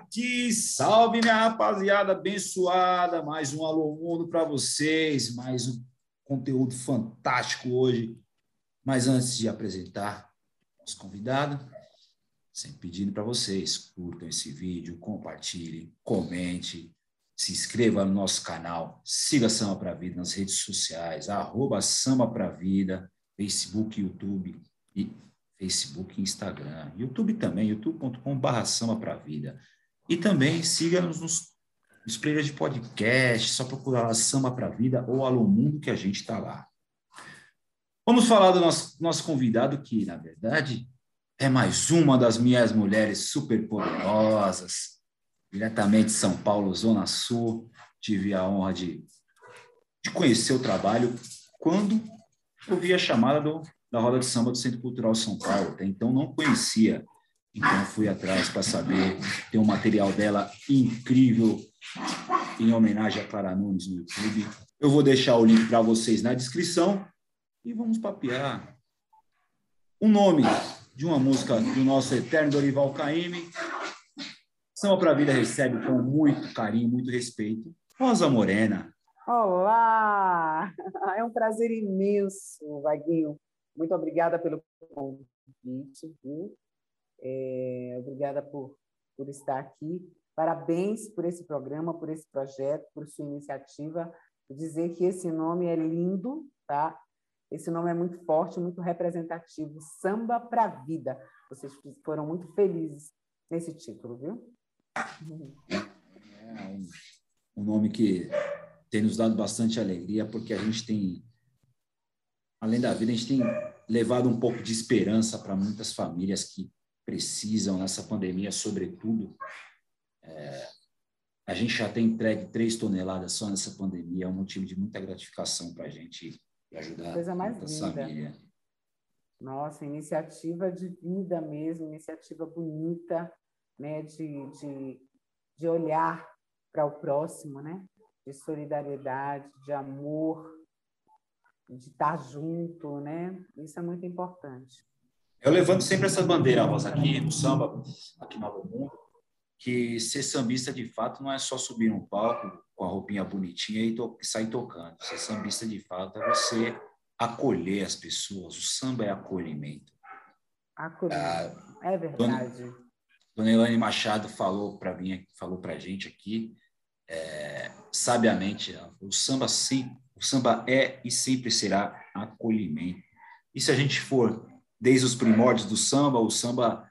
aqui, salve minha rapaziada abençoada, mais um Alô Mundo para vocês, mais um conteúdo fantástico hoje. Mas antes de apresentar nosso convidado, sempre pedindo para vocês, curtam esse vídeo, compartilhem, comente, se inscreva no nosso canal, siga Samba Pra Vida nas redes sociais, arroba Samba Pra Vida, Facebook, YouTube e Facebook e Instagram. YouTube também, youtube.com.br Samba Pra Vida. E também siga-nos nos, players de podcast, só procurar lá Samba Pra Vida ou Alô Mundo que a gente está lá. Vamos falar do nosso, nosso convidado, que, na verdade, é mais uma das minhas mulheres superpoderosas, diretamente de São Paulo, Zona Sul. Tive a honra de, de conhecer o trabalho quando eu vi a chamada do da Roda de Samba do Centro Cultural São Paulo. Até então não conhecia, então fui atrás para saber. Tem um material dela incrível em homenagem a Clara Nunes no YouTube. Eu vou deixar o link para vocês na descrição e vamos papear. O nome de uma música do nosso eterno Dorival Caymmi. Samba para a Vida recebe com muito carinho, muito respeito. Rosa Morena. Olá! É um prazer imenso, Vaguinho, muito obrigada pelo convite? É, obrigada por, por estar aqui. Parabéns por esse programa, por esse projeto, por sua iniciativa. Dizer que esse nome é lindo, tá? Esse nome é muito forte, muito representativo. Samba para a Vida. Vocês foram muito felizes nesse título, viu? É um, um nome que tem nos dado bastante alegria, porque a gente tem além da vida, a gente tem levado um pouco de esperança para muitas famílias que precisam nessa pandemia, sobretudo. É, a gente já tem entregue três toneladas só nessa pandemia, é um motivo de muita gratificação para a gente ajudar Coisa mais linda. família. Nossa, iniciativa de vida mesmo, iniciativa bonita, né, de, de, de olhar para o próximo, né, de solidariedade, de amor, de estar junto, né? Isso é muito importante. Eu levanto sempre essa bandeira, Rosa, aqui no samba, aqui no Novo Mundo, que ser sambista de fato não é só subir um palco com a roupinha bonitinha e, to sair tocando. Ser sambista de fato é você acolher as pessoas. O samba é acolhimento. Acolhimento. Ah, é verdade. Dona, Dona Elaine Machado falou para mim, falou para a gente aqui, é, sabiamente, o samba sim o samba é e sempre será acolhimento. E se a gente for desde os primórdios do samba, o samba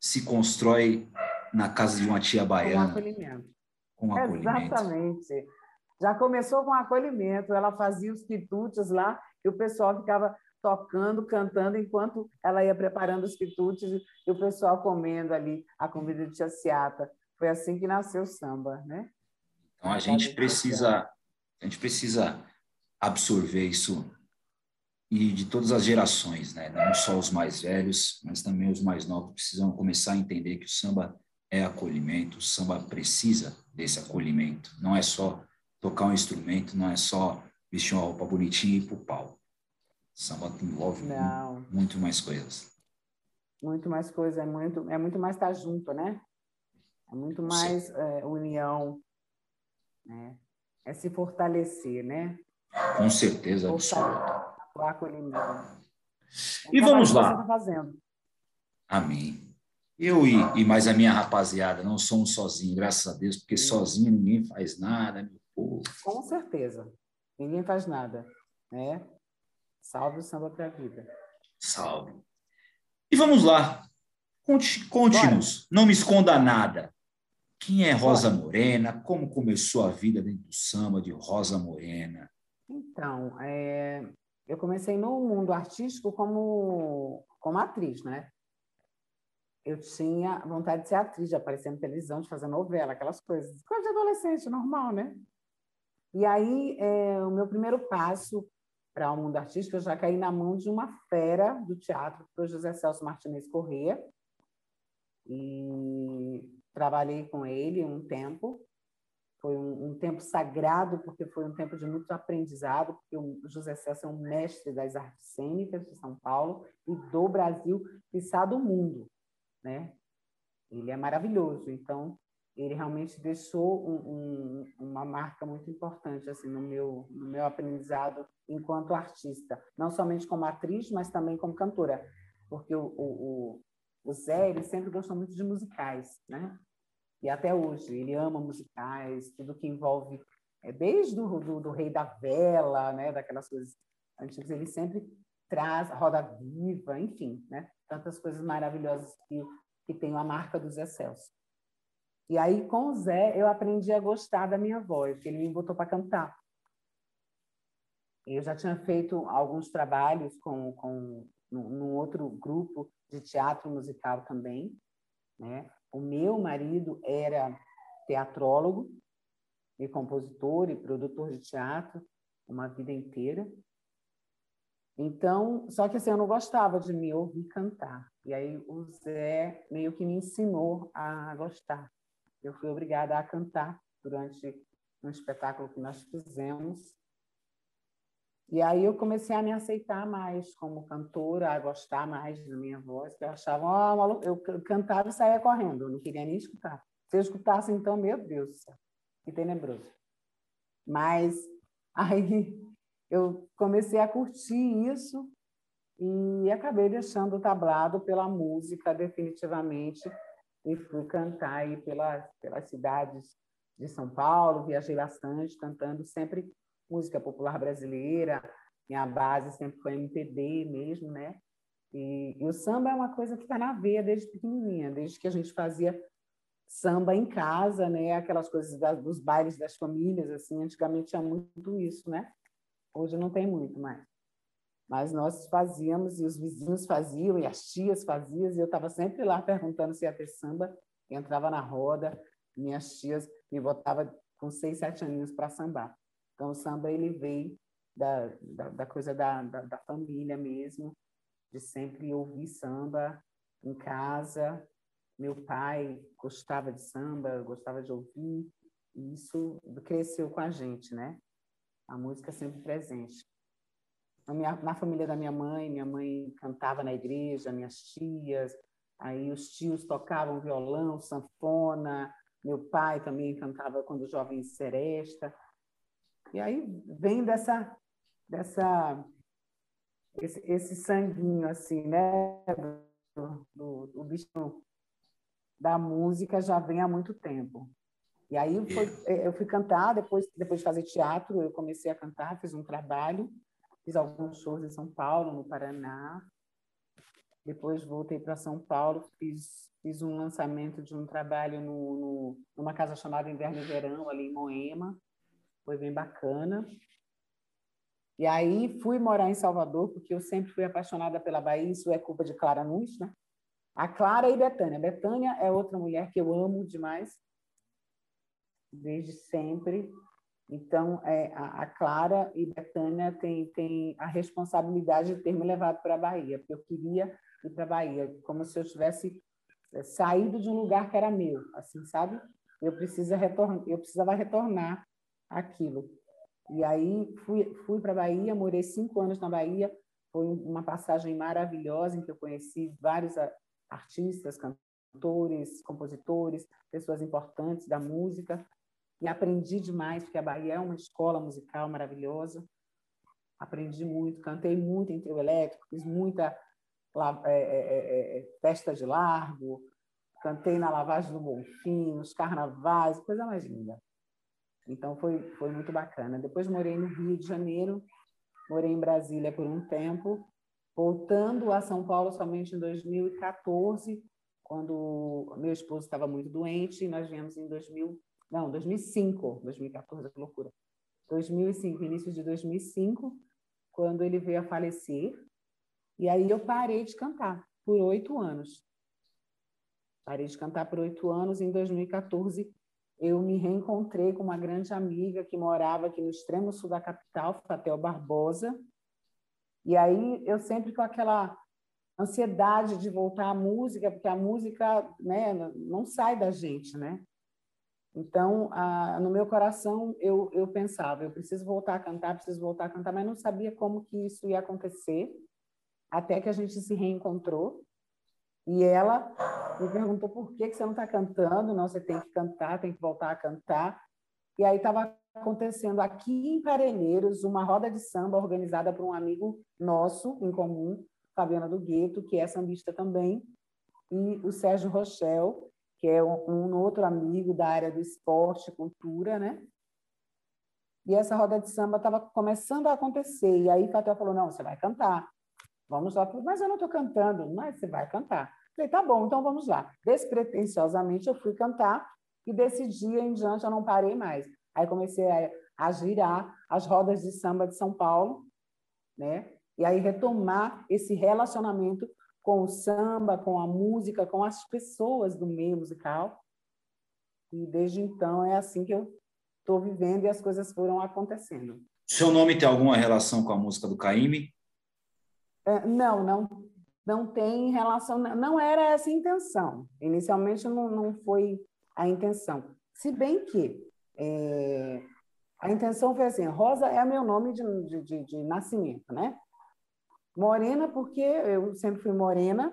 se constrói na casa de uma tia baiana. Com acolhimento. Com acolhimento. Exatamente. Já começou com acolhimento. Ela fazia os quitutes lá e o pessoal ficava tocando, cantando, enquanto ela ia preparando os quitutes e o pessoal comendo ali a comida de tia Ciata. Foi assim que nasceu o samba, né? Então a gente precisa, a gente precisa absorver isso e de todas as gerações, né? Não só os mais velhos, mas também os mais novos precisam começar a entender que o samba é acolhimento, o samba precisa desse acolhimento. Não é só tocar um instrumento, não é só vestir uma roupa bonitinha e ir pro pau. O samba envolve não. muito mais coisas. Muito mais coisas, é muito, é muito mais estar junto, né? É muito mais é, união, né? É se fortalecer, né? Com certeza absoluta. E vamos lá. Tá fazendo. Amém. Eu e, e mais a minha rapaziada não somos sozinhos, graças a Deus, porque sozinho ninguém faz nada, meu povo. Com certeza. Ninguém faz nada, né? Salve o samba para a vida. Salve. E vamos lá. Conte-nos. Não me esconda nada. Quem é Rosa Morena? Como começou a vida dentro do samba de Rosa Morena? Então, é, eu comecei no mundo artístico como, como atriz, né? Eu tinha vontade de ser atriz, de aparecer na televisão, de fazer novela, aquelas coisas. Coisa de adolescente, normal, né? E aí, é, o meu primeiro passo para o mundo artístico, eu já caí na mão de uma fera do teatro, que foi José Celso Martinez Corrêa. E trabalhei com ele um tempo. Foi um, um, tempo sagrado, porque foi um tempo de muito aprendizado, porque o José Celso é um mestre das artes cênicas de São Paulo e do Brasil, e do mundo, né? Ele é maravilhoso. Então, ele realmente deixou um, um, uma marca muito importante assim no meu no meu aprendizado enquanto artista, não somente como atriz, mas também como cantora, porque o, o, o Zé ele sempre gostou muito de musicais, né? E até hoje ele ama musicais, tudo que envolve é, desde do, do, do, Rei da Vela, né? Daquelas coisas antigas, ele sempre traz Roda Viva, enfim, né? Tantas coisas maravilhosas que que tem a marca dos Zé Celso. E aí, com o Zé, eu aprendi a gostar da minha voz, porque ele me botou para cantar. Eu já tinha feito alguns trabalhos com, com num outro grupo de teatro musical também. Né? O meu marido era teatrólogo e compositor e produtor de teatro uma vida inteira. Então, só que assim, eu não gostava de me ouvir cantar. E aí o Zé meio que me ensinou a gostar eu fui obrigada a cantar durante um espetáculo que nós fizemos. E aí eu comecei a me aceitar mais como cantora, a gostar mais da minha voz, que eu achava, oh, eu cantava e saía correndo, eu não queria nem escutar. Se eu escutasse, então, meu Deus do céu, que tenebroso. Mas aí eu comecei a curtir isso e acabei deixando o tablado pela música definitivamente e fui cantar aí pelas, pelas cidades de São Paulo, viajei bastante cantando sempre música popular brasileira, minha base sempre foi MPB mesmo, né? E, e o samba é uma coisa que está na veia desde pequenininha, desde que a gente fazia samba em casa, né? Aquelas coisas da, dos bailes das famílias, assim, antigamente tinha muito isso, né? Hoje não tem muito mais. Mas nós fazíamos, e os vizinhos faziam, e as tias faziam, e eu estava sempre lá perguntando se ia ter samba, entrava na roda, minhas tias me botavam com seis, sete aninhos para sambar. Então, o samba ele veio da, da, da coisa da, da, da, família mesmo, de sempre ouvir samba em casa. Meu pai gostava de samba, gostava de ouvir, e isso cresceu com a gente, né? A música sempre presente. Na, minha, na família da minha mãe, minha mãe cantava na igreja, minhas tias, aí os tios tocavam violão, sanfona, meu pai também cantava quando jovem seresta. E aí vem dessa dessa esse, esse sanguinho assim, né, do, do, do bicho da música já vem há muito tempo. E aí foi, eu fui cantar, depois, depois de fazer teatro, eu comecei a cantar, fiz um trabalho Fiz alguns shows em São Paulo, no Paraná. Depois voltei para São Paulo, fiz, fiz um lançamento de um trabalho no, no, numa casa chamada Inverno e Verão, ali em Moema. Foi bem bacana. E aí fui morar em Salvador, porque eu sempre fui apaixonada pela Bahia, isso é culpa de Clara Nunes, né? A Clara e Betânia. Betânia é outra mulher que eu amo demais, desde sempre. Então, é, a, a, Clara e Betânia têm, têm a responsabilidade de ter me levado para a Bahia, porque eu queria ir para a Bahia, como se eu tivesse é, saído de um lugar que era meu, assim, sabe? Eu, precisa retornar, eu precisava retornar aquilo. E aí fui, fui para a Bahia, morei cinco anos na Bahia, foi uma passagem maravilhosa em que eu conheci vários artistas, cantores, compositores, pessoas importantes da música, e aprendi demais, porque a Bahia é uma escola musical maravilhosa. Aprendi muito, cantei muito em trio elétrico, fiz muita é, é, é, é, festa de largo, cantei na lavagem do Bonfim, nos carnavais, coisa mais linda. Então foi, foi muito bacana. Depois morei no Rio de Janeiro, morei em Brasília por um tempo, voltando a São Paulo somente em 2014, quando meu esposo estava muito doente, e nós viemos em 2000, não, 2005, 2014, que loucura. 2005, início de 2005, quando ele veio a falecer. E aí eu parei de cantar por oito anos. Parei de cantar por oito anos. Em 2014, eu me reencontrei com uma grande amiga que morava aqui no extremo sul da capital, Fatel Barbosa. E aí eu sempre com aquela ansiedade de voltar à música, porque a música né, não sai da gente, né? Então, a, no meu coração, eu, eu pensava, eu preciso voltar a cantar, preciso voltar a cantar, mas não sabia como que isso ia acontecer, até que a gente se reencontrou. E ela me perguntou por que, que você não está cantando, não, você tem que cantar, tem que voltar a cantar. E aí estava acontecendo aqui em Parelheiros uma roda de samba organizada por um amigo nosso em comum, Fabiana do Gueto, que é sambista também, e o Sérgio Rochel, que é um, um outro amigo da área do esporte, cultura, né? E essa roda de samba estava começando a acontecer. E aí Fatel falou: não, você vai cantar. Vamos lá. Mas eu não estou cantando. Mas você vai cantar. Falei: tá bom, então vamos lá. Despretensiosamente eu fui cantar e desse dia em diante eu não parei mais. Aí comecei a, a girar as rodas de samba de São Paulo, né? E aí retomar esse relacionamento com o samba, com a música, com as pessoas do meio musical. E desde então é assim que eu estou vivendo e as coisas foram acontecendo. Seu nome tem alguma relação com a música do Caíme? É, não, não, não tem relação. Não era essa a intenção. Inicialmente não, não foi a intenção. Se bem que é, a intenção foi assim: Rosa é meu nome de, de, de, de nascimento, né? Morena, porque eu sempre fui morena,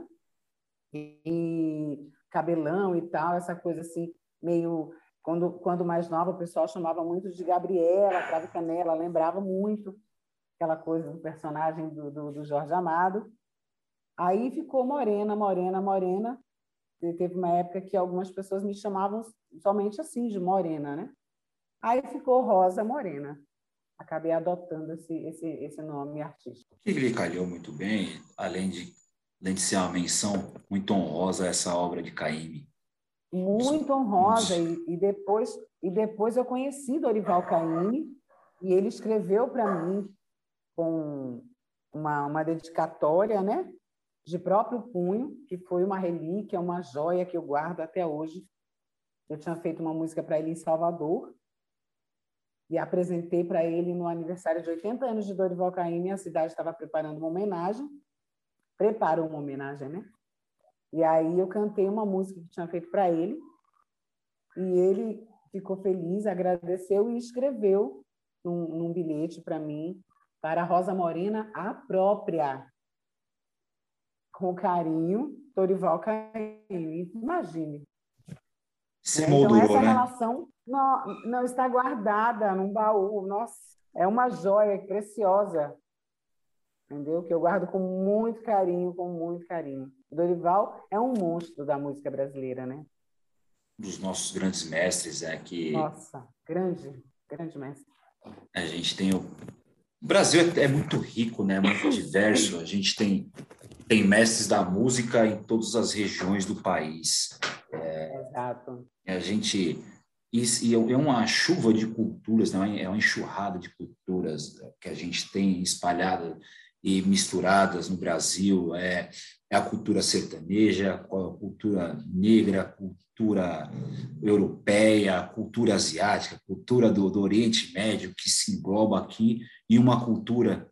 e cabelão e tal, essa coisa assim, meio. Quando, quando mais nova, o pessoal chamava muito de Gabriela, Crave Canela, lembrava muito aquela coisa do personagem do, do, do Jorge Amado. Aí ficou morena, morena, morena. E teve uma época que algumas pessoas me chamavam somente assim, de morena, né? Aí ficou Rosa Morena acabei adotando esse, esse, esse nome artístico. Que lhe calhou muito bem, além de, além de ser uma menção muito honrosa essa obra de Caíme. Muito honrosa, e, e, depois, e depois eu conheci Dorival Caymmi, e ele escreveu para mim com uma, uma dedicatória, né? De próprio punho, que foi uma relíquia, uma joia que eu guardo até hoje. Eu tinha feito uma música para ele em Salvador, e apresentei para ele no aniversário de 80 anos de Dorival Caymmi, a cidade estava preparando uma homenagem, preparou uma homenagem, né? E aí eu cantei uma música que tinha feito para ele, e ele ficou feliz, agradeceu e escreveu num, num bilhete para mim, para Rosa Morena, a própria, com carinho, Dorival Caymmi. Imagine. Se então, moldurou, então, essa né? relação não, não está guardada num baú. Nossa, é uma joia preciosa, entendeu? Que eu guardo com muito carinho, com muito carinho. Dorival é um monstro da música brasileira, né? Um dos nossos grandes mestres é que. Nossa, grande, grande mestre. A gente tem o. O Brasil é, é muito rico, né? Muito diverso. A gente tem tem mestres da música em todas as regiões do país. É, Exato. A gente e, é, é uma chuva de culturas, né? é uma enxurrada de culturas que a gente tem espalhada e misturadas no Brasil. É, é a cultura sertaneja, a cultura negra, a cultura europeia, a cultura asiática, a cultura do, do Oriente Médio, que se engloba aqui, e uma cultura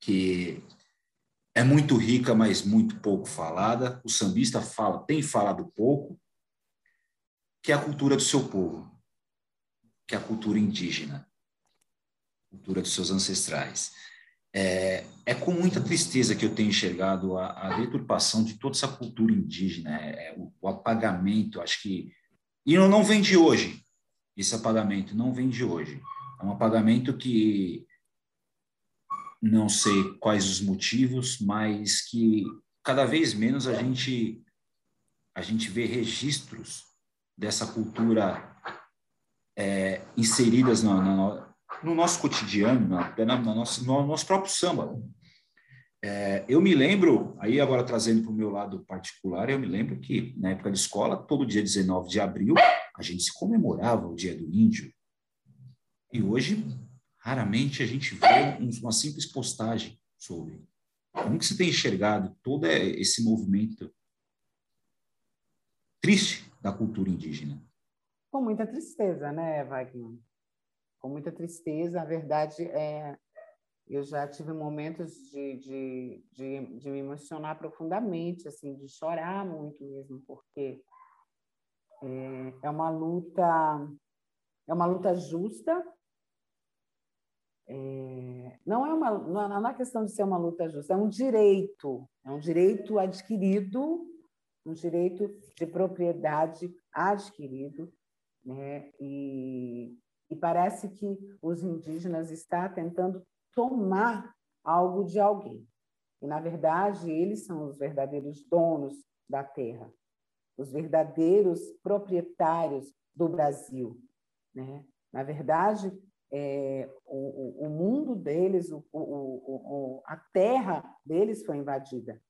que é muito rica, mas muito pouco falada. O sambista fala, tem falado pouco, que é a cultura do seu povo, que é a cultura indígena, cultura dos seus ancestrais. É, é com muita tristeza que eu tenho enxergado a, a deturpação de toda essa cultura indígena, é, é, o, o, apagamento, acho que. E não, não vem de hoje, esse apagamento não vem de hoje. É um apagamento que não sei quais os motivos, mas que cada vez menos a gente a gente vê registros dessa cultura é, inseridas no, no, no, nosso cotidiano, no, no, nosso, no nosso próprio samba. É, eu me lembro, aí agora trazendo para o meu lado particular, eu me lembro que na época de escola, todo dia 19 de abril, a gente se comemorava o Dia do Índio. E hoje, raramente a gente vê uma simples postagem sobre. Como que você tem enxergado todo esse movimento triste da cultura indígena? Com muita tristeza, né, Wagner? Com muita tristeza. A verdade é, eu já tive momentos de, de, de, de me emocionar profundamente, assim, de chorar muito mesmo, porque é, é uma luta, é uma luta justa. É, não é uma não é questão de ser uma luta justa, é um direito, é um direito adquirido um direito de propriedade adquirido, né? E, e parece que os indígenas estão tentando tomar algo de alguém. E, na verdade, eles são os verdadeiros donos da terra, os verdadeiros proprietários do Brasil. Né? Na verdade, é, o, o, mundo deles, o, o, a terra deles foi invadida.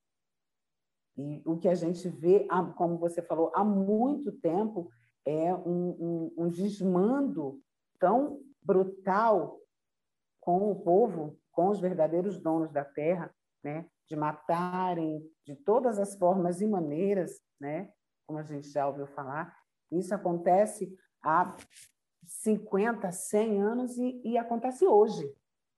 E o que a gente vê, como você falou, há muito tempo, é um, um, um desmando tão brutal com o povo, com os verdadeiros donos da terra, né? de matarem de todas as formas e maneiras, né? como a gente já ouviu falar. Isso acontece há 50, 100 anos e, e acontece hoje,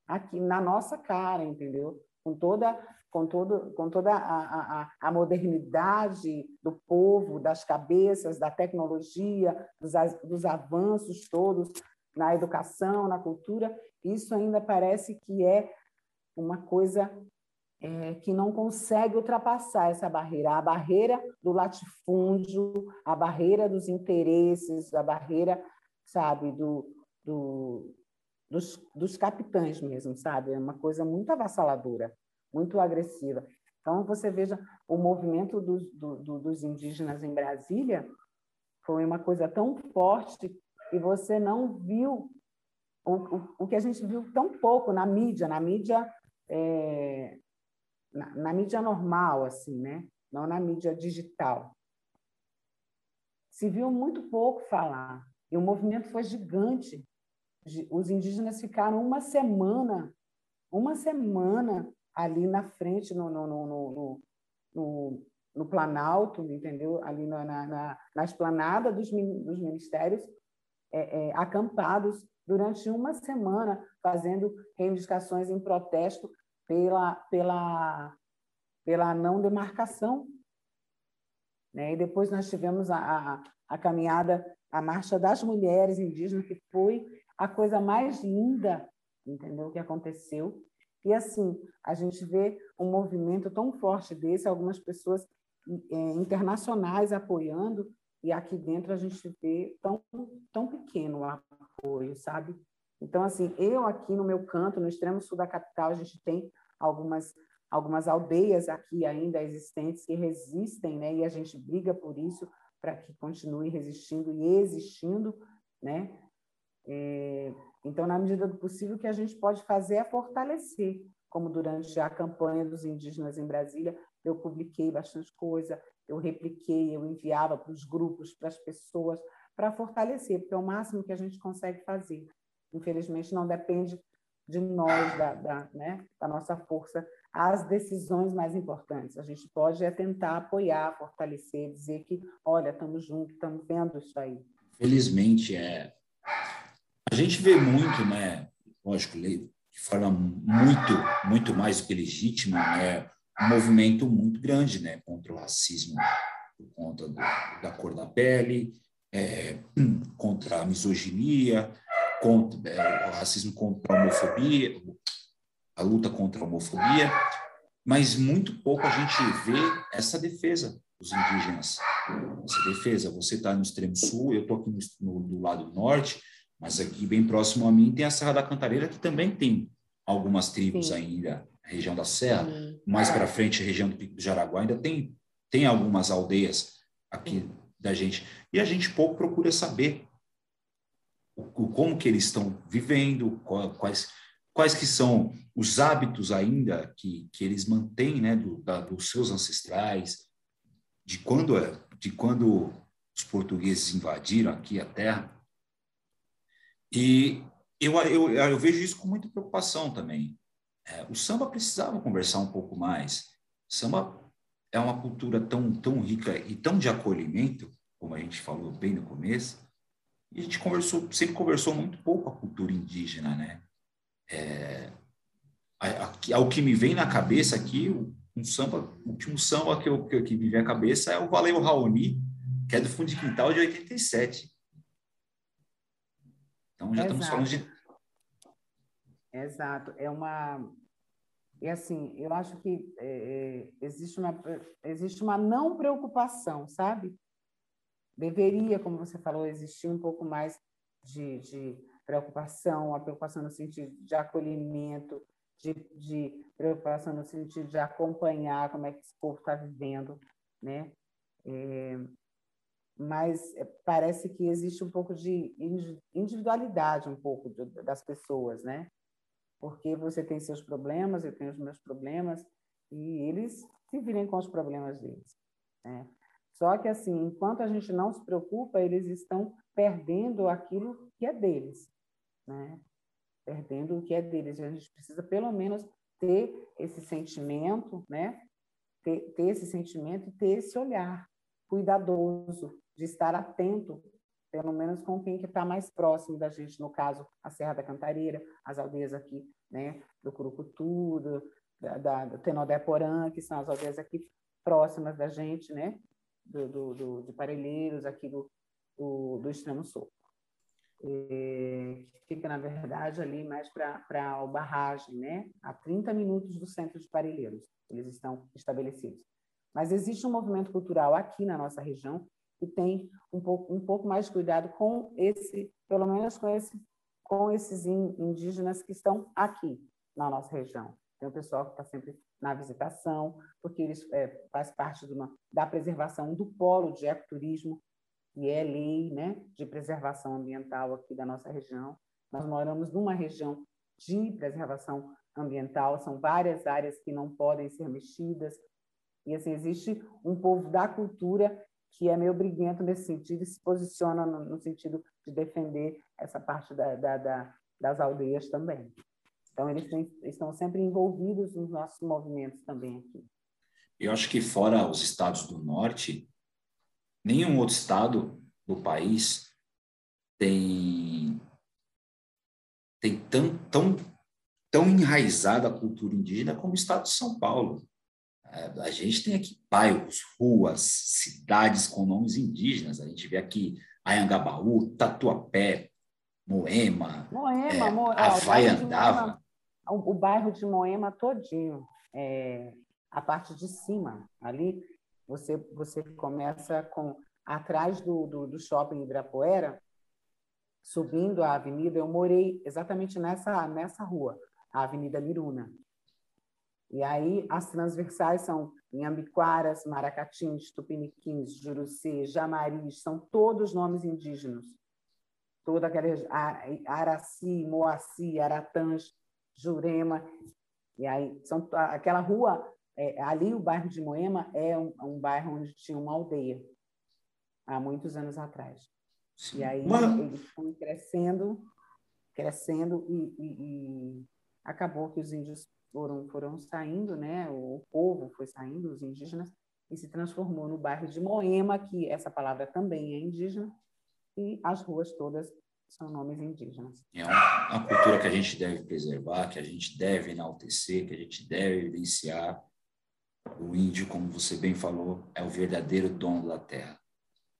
aqui na nossa cara, entendeu? Com toda com, todo, com toda a, a, a, modernidade do povo, das cabeças, da tecnologia, dos, dos avanços todos na educação, na cultura, isso ainda parece que é uma coisa é, que não consegue ultrapassar essa barreira, a barreira do latifúndio, a barreira dos interesses, a barreira, sabe, do, do, dos, dos capitães mesmo, sabe? É uma coisa muito avassaladora, muito agressiva. Então, você veja, o movimento dos, do, dos indígenas em Brasília foi uma coisa tão forte e você não viu o, o, o que a gente viu tão pouco na mídia, na mídia é, na, na, mídia normal, assim, né? Não na mídia digital. Se viu muito pouco falar e o movimento foi gigante. Os indígenas ficaram uma semana, uma semana ali na frente no, no, no, no, no Planalto, entendeu? Ali na, na, na esplanada dos, dos ministérios, é, é, acampados durante uma semana, fazendo reivindicações em protesto pela, pela, pela não demarcação. Né? E depois nós tivemos a, a, a caminhada, a Marcha das Mulheres Indígenas, que foi a coisa mais linda, entendeu? Que aconteceu. E assim, a gente vê um movimento tão forte desse, algumas pessoas é, internacionais apoiando, e aqui dentro a gente vê tão, tão pequeno o apoio, sabe? Então, assim, eu aqui no meu canto, no extremo sul da capital, a gente tem algumas, algumas aldeias aqui ainda existentes que resistem, né? E a gente briga por isso, para que continue resistindo e existindo, né? É, então, na medida do possível, o que a gente pode fazer é fortalecer, como durante a campanha dos indígenas em Brasília, eu publiquei bastante coisa, eu repliquei, eu enviava para os grupos, para as pessoas, para fortalecer, porque é o máximo que a gente consegue fazer. Infelizmente, não depende de nós, da, da, né, da nossa força, as decisões mais importantes. A gente pode é tentar apoiar, fortalecer, dizer que, olha, estamos juntos, estamos vendo isso aí. Felizmente, é. A gente vê muito, né? Lógico, de forma muito, muito mais do que legítima, né? um movimento muito grande né, contra o racismo por conta do, da cor da pele, é, contra a misoginia, contra é, o racismo contra a homofobia, a luta contra a homofobia, mas muito pouco a gente vê essa defesa dos indígenas. Essa defesa, você está no extremo sul, eu estou aqui no, no, do lado norte, mas aqui bem próximo a mim tem a Serra da Cantareira, que também tem algumas tribos Sim. ainda região da Serra, uhum. mais para frente, região do Pico do Jaraguá, ainda tem, tem algumas aldeias aqui da gente. E a gente pouco procura saber o, o, como que eles estão vivendo, quais, quais que são os hábitos ainda que, que eles mantêm, né, do, da, dos seus ancestrais, de quando, é, de quando os portugueses invadiram aqui a terra. E eu, eu, eu vejo isso com muita preocupação também. É, o samba precisava conversar um pouco mais. O samba é uma cultura tão, tão rica e tão de acolhimento, como a gente falou bem no começo, e a gente conversou, sempre conversou muito pouco a cultura indígena, né? É, ao que me vem na cabeça aqui, um samba, o último samba que, eu, que, que me vem à cabeça é o Valeu Raoni, que é do Fundo de Quintal de 87. Então já Exato. estamos falando de Exato. É uma E assim, eu acho que é, é, existe, uma, existe uma não preocupação, sabe? Deveria, como você falou, existir um pouco mais de, de preocupação, a preocupação no sentido de acolhimento, de, de, preocupação no sentido de acompanhar como é que esse povo está vivendo, né? É, mas é, parece que existe um pouco de individualidade um pouco das pessoas, né? Porque você tem seus problemas, eu tenho os meus problemas e eles se virem com os problemas deles. Né? Só que assim, enquanto a gente não se preocupa, eles estão perdendo aquilo que é deles, né? Perdendo o que é deles. A gente precisa pelo menos ter esse sentimento, né? Ter, ter esse sentimento e ter esse olhar cuidadoso de estar atento, pelo menos com quem que está mais próximo da gente, no caso, a Serra da Cantareira, as aldeias aqui, né, do Curucutu, do, da, da, do que são as aldeias aqui próximas da gente, né, do, do, do de Parelheiros, aqui do, do, do Extremo Sul. E fica, na verdade, ali mais para o barragem, né, a 30 minutos do centro de Parelheiros, eles estão estabelecidos. Mas existe um movimento cultural aqui na nossa região que tem um pouco, um pouco mais de cuidado com esse, pelo menos com, esse, com esses indígenas que estão aqui na nossa região. Tem o pessoal que está sempre na visitação, porque eles é, faz parte uma, da preservação do polo de ecoturismo, que é lei né, de preservação ambiental aqui da nossa região. Nós moramos numa região de preservação ambiental, são várias áreas que não podem ser mexidas, e assim, existe um povo da cultura que é meio briguento nesse sentido e se posiciona no, no sentido de defender essa parte da, da, da, das aldeias também. Então, eles têm, estão sempre envolvidos nos nossos movimentos também aqui. Eu acho que fora os estados do norte, nenhum outro estado do país tem tem tão, tão, tão enraizada a cultura indígena como o estado de São Paulo. É, a gente tem aqui bairros, ruas, cidades com nomes indígenas. A gente vê aqui Ayangabaú, Tatuapé, Moema, Moema, é, Mo... Havaiandava. O, o, bairro de Moema todinho, é, a parte de cima, ali você, você começa com atrás do, do, do shopping Ibirapuera, subindo a avenida, eu morei exatamente nessa, nessa rua, a Avenida Miruna. E aí as transversais são Inhambiquaras, Maracatins, Tupiniquins, Juruci, Jamaris, são todos nomes indígenas. Toda aquela Araci, Moaci, Aratãs, Jurema. E aí são aquela rua é, ali o bairro de Moema é um, um, bairro onde tinha uma aldeia há muitos anos atrás. Sim. E aí Mano. eles foram crescendo, crescendo e, e, e acabou que os índios foram, foram saindo, né? o povo foi saindo, os indígenas, e se transformou no bairro de Moema, que essa palavra também é indígena, e as ruas todas são nomes indígenas. É uma, uma cultura que a gente deve preservar, que a gente deve enaltecer, que a gente deve evidenciar. O índio, como você bem falou, é o verdadeiro dono da terra.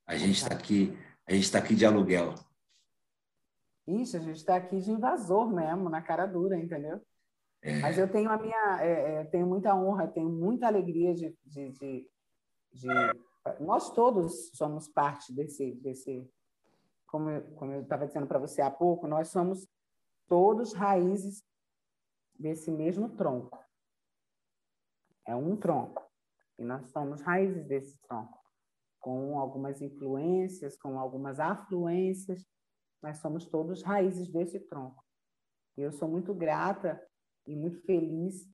A gente está aqui, a gente está aqui de aluguel. Isso, a gente está aqui de invasor mesmo, na cara dura, entendeu? É. Mas eu tenho a minha, é, é, tenho muita honra, tenho muita alegria de, de, de, de, nós todos somos parte desse, desse, como eu, como eu estava dizendo para você há pouco, nós somos todos raízes desse mesmo tronco. É um tronco e nós somos raízes desse tronco, com algumas influências, com algumas afluências, mas somos todos raízes desse tronco. E eu sou muito grata e muito feliz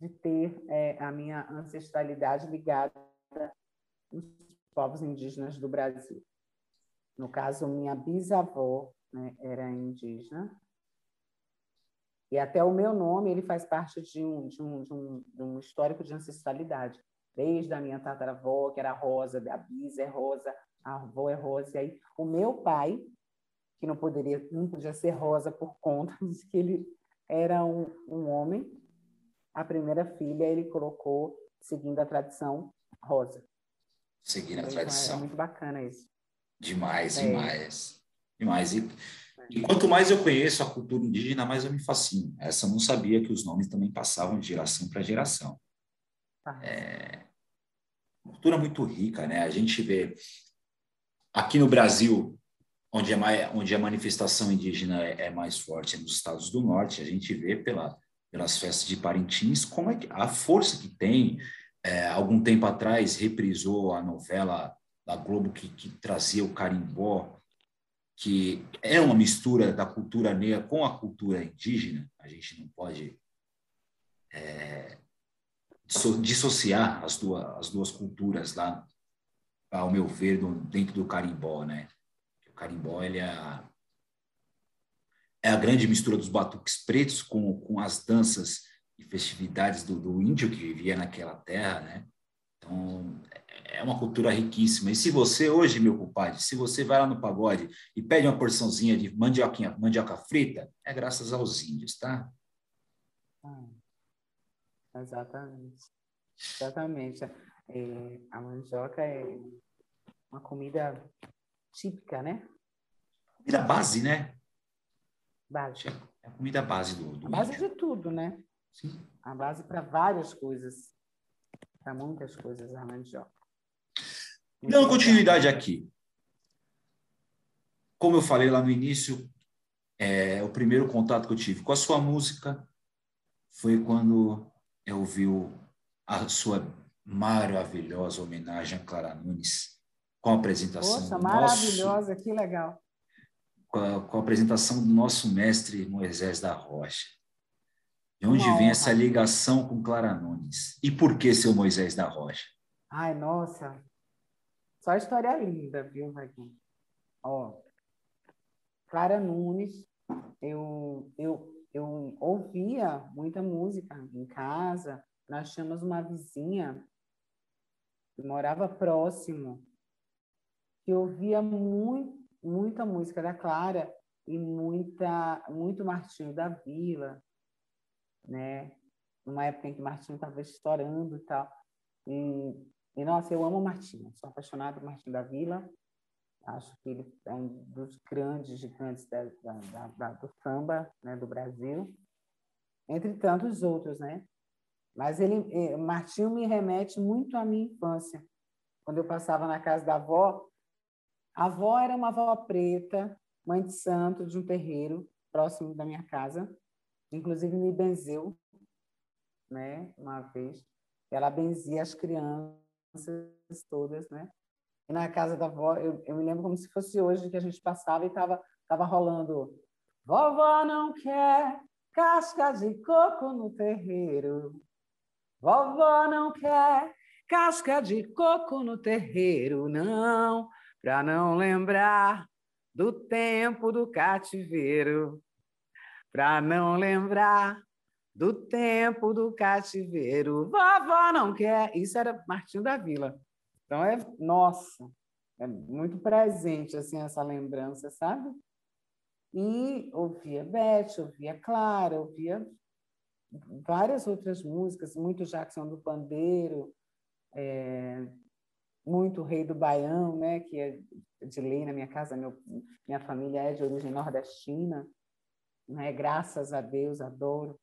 de ter é, a minha ancestralidade ligada aos povos indígenas do Brasil. No caso, minha bisavó né, era indígena e até o meu nome ele faz parte de um, de um, de um, de um histórico de ancestralidade. Desde a minha tataravó, que era Rosa, a bisa é Rosa, a avó é Rosa. E aí, o meu pai, que não poderia, não podia ser Rosa por conta de que ele era um, um homem, a primeira filha ele colocou, seguindo a tradição, rosa. Seguindo a então, tradição. É muito bacana isso. Demais, é. demais. Demais. E, E quanto mais eu conheço a cultura indígena, mais eu me fascino. Essa eu não sabia que os nomes também passavam de geração para geração. Ah. É cultura muito rica, né? A gente vê aqui no Brasil, onde, é mais, onde a manifestação indígena é, é mais forte, é nos estados do norte, a gente vê pela, pelas festas de Parintins como é que, a força que tem. É, algum tempo atrás reprisou a novela da Globo que, que trazia o carimbó, que é uma mistura da cultura negra com a cultura indígena. A gente não pode é, dissociar as duas, as duas culturas lá, ao meu ver, dentro do carimbó, né? O carimbó ele é a, é a grande mistura dos batuques pretos com, com as danças e festividades do, do índio que vivia naquela terra, né? Então, é uma cultura riquíssima. E se você, hoje, meu compadre, se você vai lá no pagode e pede uma porçãozinha de mandioquinha, mandioca frita, é graças aos índios, tá? Hum. Exatamente. Exatamente. É, a mandioca é uma comida típica, né? Comida base, né? Base. É a comida base do. do a base índio. de tudo, né? Sim. A base para várias coisas. Para muitas coisas, a mandioca. Muito Dando continuidade aqui. Como eu falei lá no início, é, o primeiro contato que eu tive com a sua música foi quando eu ouvi a sua maravilhosa homenagem a Clara Nunes, com a apresentação Poxa, maravilhosa, nosso, que legal. Com a, com a, apresentação do nosso mestre Moisés da Rocha. De onde Uma vem honra. essa ligação com Clara Nunes? E por que seu Moisés da Rocha? Ai, nossa. Só história linda, viu, Vaguinho? Ó, Clara Nunes, eu, eu eu ouvia muita música em casa. Nós tínhamos uma vizinha que morava próximo, que ouvia muito, muita música da Clara e muita, muito Martinho da Vila, né? Numa época em que Martinho estava estourando e tal. E, e, nossa, eu amo o Martinho, sou apaixonada por Martinho da Vila. Acho que ele é um dos grandes gigantes da, da, da, do samba né, do Brasil, entre tantos outros, né? Mas ele, Martinho me remete muito à minha infância. Quando eu passava na casa da avó, a avó era uma avó preta, mãe de santo de um terreiro próximo da minha casa. Inclusive me benzeu, né? Uma vez, ela benzia as crianças todas, né? E na casa da avó, eu, eu me lembro como se fosse hoje que a gente passava e estava tava rolando. Vovó não quer casca de coco no terreiro. Vovó não quer casca de coco no terreiro, não, para não lembrar do tempo do cativeiro. Para não lembrar do tempo do cativeiro. Vovó não quer. Isso era Martinho da Vila. Então é nossa, é muito presente assim essa lembrança, sabe? E ouvia Beth, ouvia Clara, ouvia várias outras músicas, muito Jackson do Pandeiro, é, muito Rei do Baião, né, que é de lei na minha casa, meu, minha família é de origem nordestina, né, graças a Deus, adoro.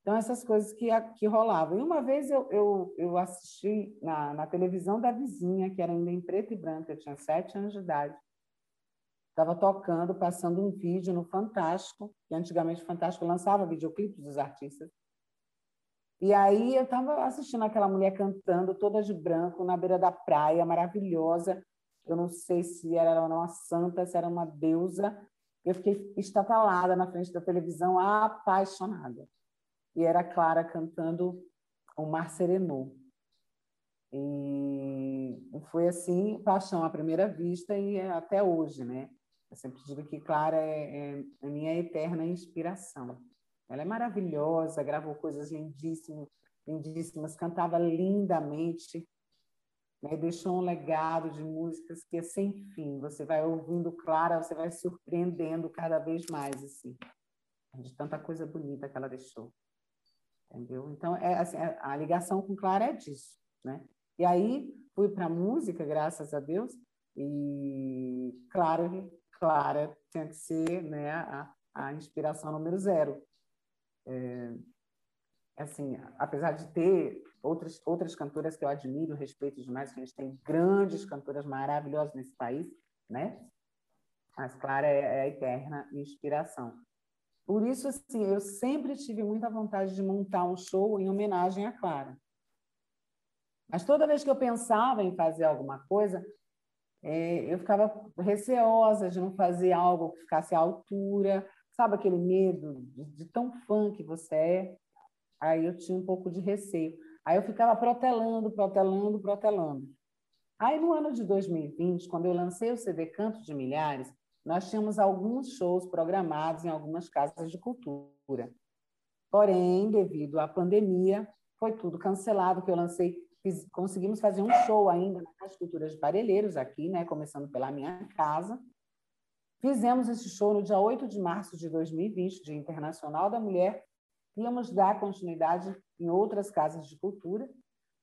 Então, essas coisas que, que rolavam. E uma vez eu, eu, eu assisti na, na televisão da vizinha, que era ainda em preto e branco, eu tinha sete anos de idade. Estava tocando, passando um vídeo no Fantástico, que antigamente o Fantástico lançava videoclipes dos artistas. E aí eu estava assistindo aquela mulher cantando, toda de branco, na beira da praia, maravilhosa. Eu não sei se era uma santa, se era uma deusa. Eu fiquei estatalada na frente da televisão, apaixonada e era Clara cantando o Mar Serenou. E foi assim, paixão à primeira vista e é até hoje, né? Eu sempre digo que Clara é, é a minha eterna inspiração. Ela é maravilhosa, gravou coisas lindíssimas, lindíssimas cantava lindamente, né? deixou um legado de músicas que é sem fim. Você vai ouvindo Clara, você vai surpreendendo cada vez mais, assim, de tanta coisa bonita que ela deixou entendeu? Então, é, assim, é, a ligação com Clara é disso, né? E aí fui para música, graças a Deus, e claro, Clara tinha que ser né, a, a inspiração número zero. É, assim, apesar de ter outras, outras cantoras que eu admiro, respeito demais, que a gente tem grandes cantoras maravilhosas nesse país, né? Mas Clara é, é a eterna inspiração. Por isso, assim, eu sempre tive muita vontade de montar um show em homenagem a Clara. Mas toda vez que eu pensava em fazer alguma coisa, é, eu ficava receosa de não fazer algo que ficasse à altura, sabe aquele medo de, de tão fã que você é? Aí eu tinha um pouco de receio. Aí eu ficava protelando, protelando, protelando. Aí no ano de 2020, quando eu lancei o CD Canto de Milhares, nós tínhamos alguns shows programados em algumas casas de cultura. Porém, devido à pandemia, foi tudo cancelado, que eu lancei, fiz, conseguimos fazer um show ainda na Casa de Cultura de Parelheiros, aqui, né, começando pela minha casa. Fizemos esse show no dia 8 de março de 2020, Dia Internacional da Mulher, íamos dar continuidade em outras casas de cultura,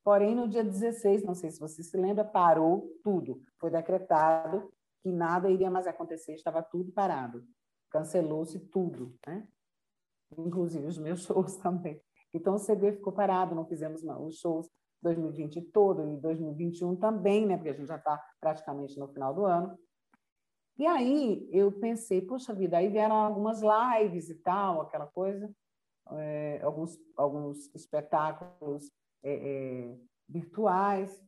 porém, no dia 16, não sei se você se lembra, parou tudo. Foi decretado que nada iria mais acontecer, estava tudo parado. Cancelou-se tudo, né? inclusive os meus shows também. Então, o CD ficou parado, não fizemos os shows 2020 todo e 2021 também, né? porque a gente já está praticamente no final do ano. E aí eu pensei, puxa vida, aí vieram algumas lives e tal, aquela coisa é, alguns, alguns espetáculos é, é, virtuais,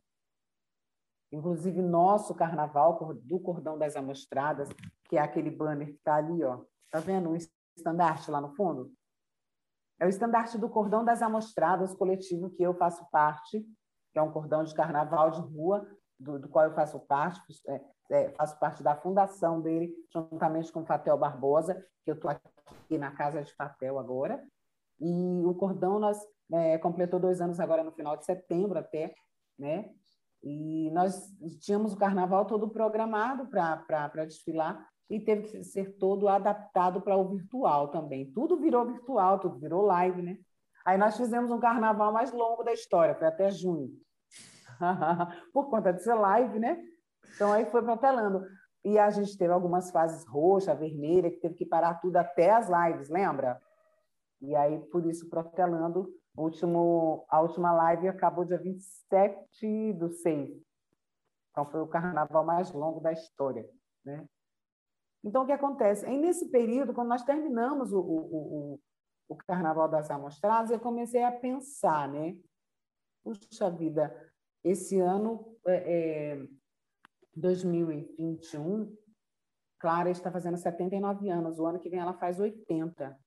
inclusive nosso carnaval do Cordão das Amostradas, que é aquele banner que está ali, ó. Tá vendo um estandarte lá no fundo? É o estandarte do Cordão das Amostradas, coletivo que eu faço parte, que é um cordão de carnaval de rua, do, do qual eu faço parte, é, é, faço parte da fundação dele, juntamente com o Fatel Barbosa, que eu estou aqui na casa de Fatel agora, e o cordão nós é, completou dois anos agora no final de setembro até, né? E nós tínhamos o carnaval todo programado para desfilar e teve que ser todo adaptado para o virtual também. Tudo virou virtual, tudo virou live, né? Aí nós fizemos um carnaval mais longo da história, foi até junho. Por conta de ser live, né? Então aí foi protelando. E a gente teve algumas fases roxa, vermelha, que teve que parar tudo até as lives, lembra? E aí, por isso, protelando, último, a última live acabou dia 27 do 6. Então, foi o carnaval mais longo da história. Né? Então, o que acontece? É nesse período, quando nós terminamos o, o, o, o Carnaval das Amostradas, eu comecei a pensar, né? Puxa vida, esse ano, é, é, 2021, Clara está fazendo 79 anos, o ano que vem ela faz 80.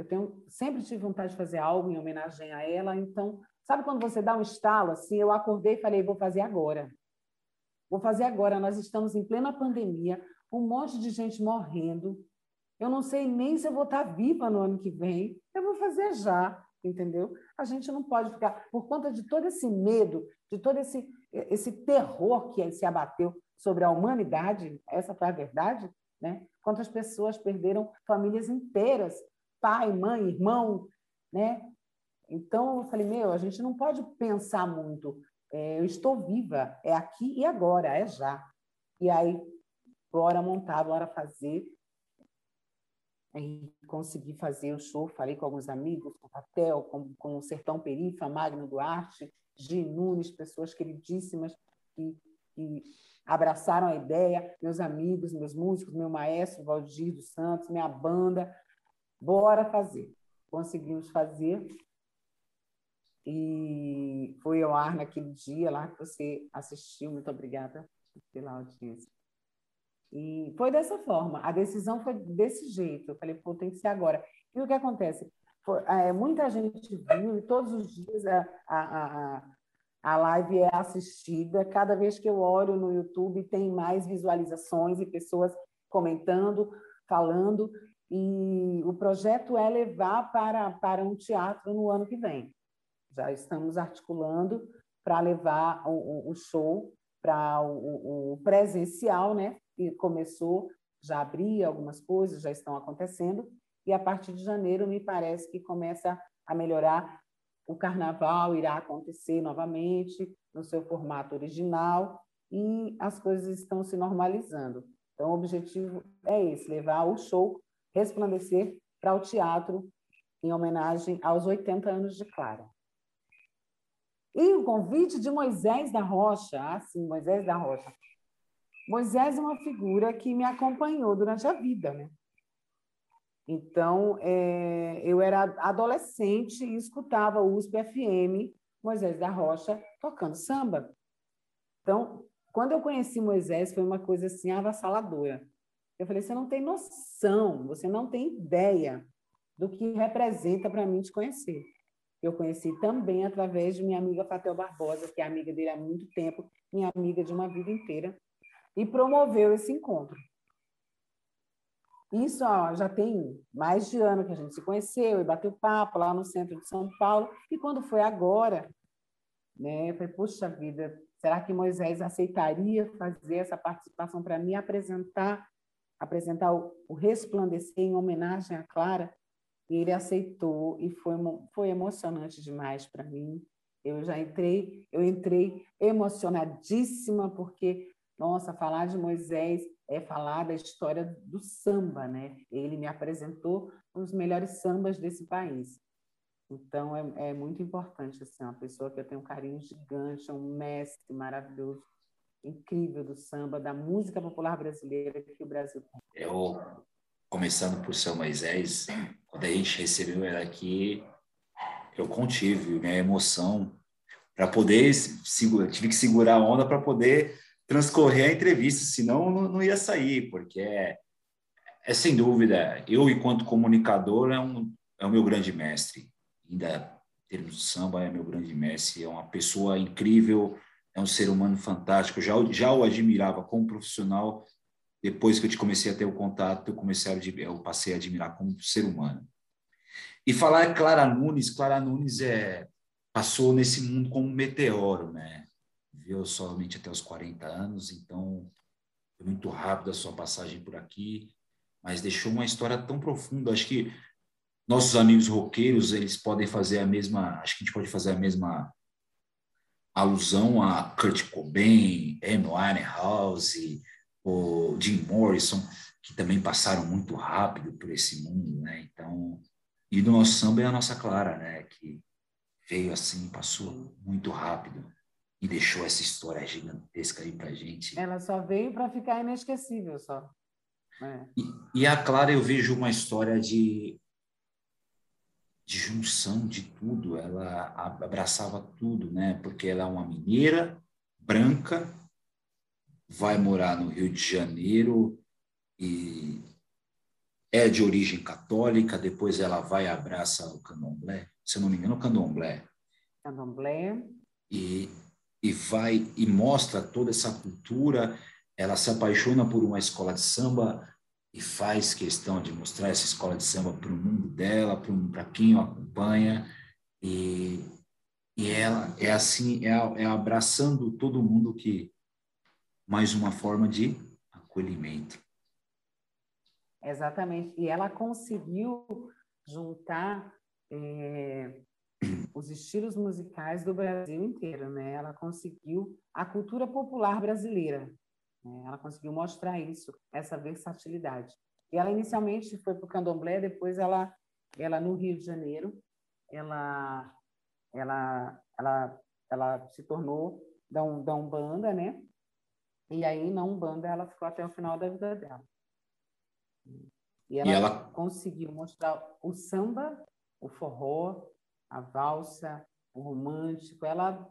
Eu tenho, sempre tive vontade de fazer algo em homenagem a ela. Então, sabe quando você dá um estalo assim? Eu acordei e falei, vou fazer agora. Vou fazer agora. Nós estamos em plena pandemia, um monte de gente morrendo. Eu não sei nem se eu vou estar viva no ano que vem. Eu vou fazer já, entendeu? A gente não pode ficar por conta de todo esse medo, de todo esse esse terror que se abateu sobre a humanidade. Essa foi a verdade, né? Quantas pessoas perderam famílias inteiras pai, mãe, irmão, né? Então eu falei, meu, a gente não pode pensar muito. É, eu estou viva, é aqui e agora, é já. E aí, bora montar, bora fazer. Aí consegui fazer o show, falei com alguns amigos, com o Patel, com, com o Sertão Perifa, Magno Duarte, G. Nunes, pessoas queridíssimas que, que abraçaram a ideia, meus amigos, meus músicos, meu maestro Valdir dos Santos, minha banda, Bora fazer. Conseguimos fazer. E foi ao ar naquele dia lá que você assistiu. Muito obrigada pela audiência. E foi dessa forma. A decisão foi desse jeito. Eu falei, pô, tem que ser agora. E o que acontece? Foi, é, muita gente viu e todos os dias a, a, a, a live é assistida. Cada vez que eu olho no YouTube, tem mais visualizações e pessoas comentando, falando. E o projeto é levar para, para um teatro no ano que vem. Já estamos articulando para levar o, o, show para o, o, presencial, né? E começou, já abri algumas coisas, já estão acontecendo, e a partir de janeiro me parece que começa a melhorar. O carnaval irá acontecer novamente no seu formato original e as coisas estão se normalizando. Então, o objetivo é esse: levar o show Resplandecer para o teatro em homenagem aos 80 anos de Clara. E o convite de Moisés da Rocha, ah, sim, Moisés da Rocha. Moisés é uma figura que me acompanhou durante a vida, né? Então, é, eu era adolescente e escutava o USP FM, Moisés da Rocha, tocando samba. Então, quando eu conheci Moisés, foi uma coisa assim avassaladora. Eu falei: você não tem noção, você não tem ideia do que representa para mim te conhecer. Eu conheci também através de minha amiga Fatel Barbosa, que é amiga dele há muito tempo, minha amiga de uma vida inteira, e promoveu esse encontro. Isso ó, já tem mais de ano que a gente se conheceu e bateu papo lá no centro de São Paulo. E quando foi agora, né, eu falei, puxa vida, será que Moisés aceitaria fazer essa participação para me apresentar, apresentar o, Resplandecer em homenagem a Clara? E ele aceitou e foi, foi emocionante demais para mim. Eu já entrei, eu entrei emocionadíssima porque, nossa, falar de Moisés é falar da história do samba, né? Ele me apresentou os melhores sambas desse país. Então é, é muito importante assim, uma pessoa que eu tenho um carinho gigante, um mestre maravilhoso, incrível do samba, da música popular brasileira que o Brasil tem. Eu começando por São Moisés, quando a gente recebeu ela aqui, eu contive minha emoção para poder segurar, tive que segurar a onda para poder transcorrer a entrevista, senão não, não ia sair, porque é, é, sem dúvida, eu, enquanto comunicador, é, um, é o meu grande mestre. Ainda em termos de samba, é meu grande mestre. É uma pessoa incrível, é um ser humano fantástico. Já, já o admirava como profissional. Depois que eu te comecei a ter o contato, eu comecei a, eu passei a admirar como ser humano. E falar Clara Nunes, Clara Nunes é passou nesse mundo como um meteoro, né? viveu somente até os 40 anos, então foi muito rápido a sua passagem por aqui, mas deixou uma história tão profunda. Acho que nossos amigos roqueiros, eles podem fazer a mesma, acho que a gente pode fazer a mesma alusão a Kurt Cobain, Amy Winehouse, o Jim Morrison, que também passaram muito rápido por esse mundo, né? Então, e do nosso samba é a nossa Clara, né? Que veio assim, passou muito rápido e deixou essa história gigantesca aí para gente. Ela só veio para ficar inesquecível, só. É. E, e, a Clara eu vejo uma história de, de junção de tudo. Ela abraçava tudo, né? Porque ela é uma mineira branca, vai morar no Rio de Janeiro e é de origem católica. Depois ela vai e abraça o candomblé. Se eu não me engano, o candomblé. Candomblé. E e vai e mostra toda essa cultura. Ela se apaixona por uma escola de samba e faz questão de mostrar essa escola de samba para o mundo dela, para quem o acompanha. E, e ela é assim, é, é abraçando todo mundo que mais uma forma de acolhimento. Exatamente. E ela conseguiu juntar é, os estilos musicais do Brasil inteiro, né? Ela conseguiu a cultura popular brasileira? Ela conseguiu mostrar isso, essa versatilidade. E ela inicialmente foi para o candomblé, depois ela, ela no Rio de Janeiro, ela, ela, ela, ela se tornou da, um, da umbanda, né? E aí na umbanda ela ficou até o final da vida dela. E ela, e ela... conseguiu mostrar o samba, o forró, a valsa, o romântico, ela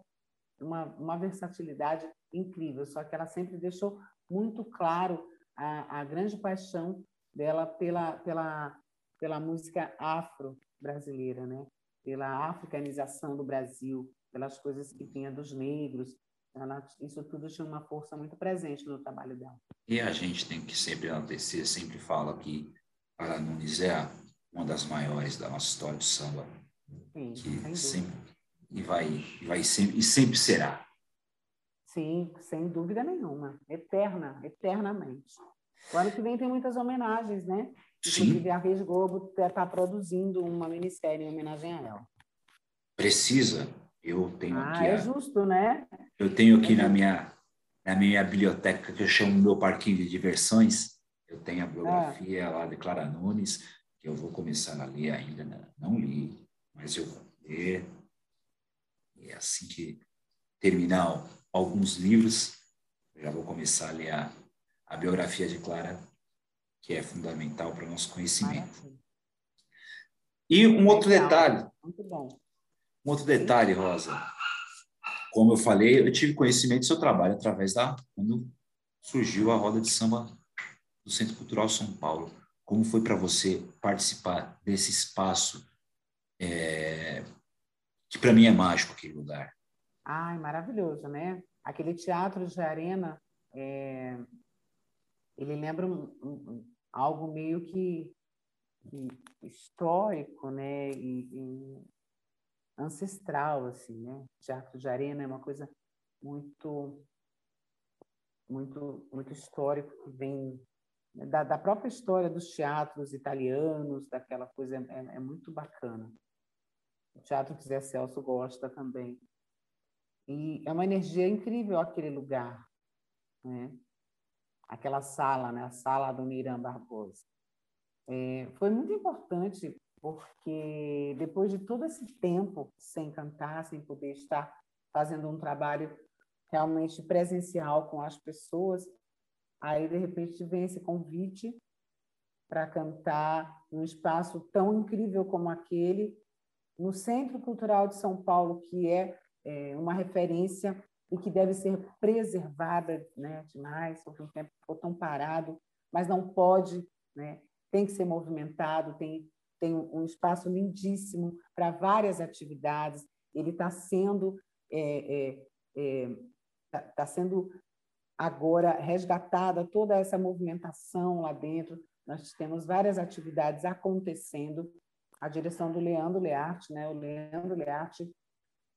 uma, uma versatilidade incrível, só que ela sempre deixou muito claro a, a grande paixão dela pela, pela, pela música afro-brasileira, né? pela africanização do Brasil, pelas coisas que vinha dos negros. Ela, isso tudo tinha uma força muito presente no trabalho dela. E a gente tem que sempre enaltecer, sempre fala que a Nunes é uma das maiores da nossa história de samba Sim, que sempre e vai vai sempre e sempre será. Sim, sem dúvida nenhuma, eterna, eternamente. O ano que vem tem muitas homenagens, né? Inclusive a Rede Globo está tá produzindo uma minissérie em homenagem a ela. Precisa. Eu tenho ah, aqui. É a, justo, né? Eu tenho aqui é na minha na minha biblioteca, que eu chamo meu parquinho de diversões, eu tenho a biografia ah. lá de Clara Nunes, que eu vou começar a ler ainda, né? não li, mas eu vou ler. E assim que terminar alguns livros, já vou começar a ler a, a biografia de Clara, que é fundamental para o nosso conhecimento. E um outro detalhe. Muito bom. Um outro detalhe, Rosa. Como eu falei, eu tive conhecimento do seu trabalho através da quando surgiu a roda de samba do Centro Cultural São Paulo. Como foi para você participar desse espaço é, que para mim é mágico aquele lugar? Ai, maravilhoso, né? Aquele teatro de arena, é, ele lembra um, um, algo meio que, que, histórico, né? E, e, ancestral, assim, né? Teatro de arena é uma coisa muito, muito, muito histórico que vem da, da própria história dos teatros italianos, daquela coisa é, é muito bacana. O teatro que Zé Celso gosta também. E é uma energia incrível aquele lugar, né? Aquela sala, né? A sala do Miram Barbosa. É, foi muito importante porque depois de todo esse tempo sem cantar, sem poder estar fazendo um trabalho realmente presencial com as pessoas, aí de repente vem esse convite para cantar num espaço tão incrível como aquele, no Centro Cultural de São Paulo, que é é, uma referência e que deve ser preservada né, demais, porque o tempo ficou tão parado, mas não pode, né, tem que ser movimentado, tem, tem um espaço lindíssimo para várias atividades, ele está sendo, é, é, é tá, tá sendo agora resgatada toda essa movimentação lá dentro, nós temos várias atividades acontecendo, a direção do Leandro Learte, né? O Leandro Learte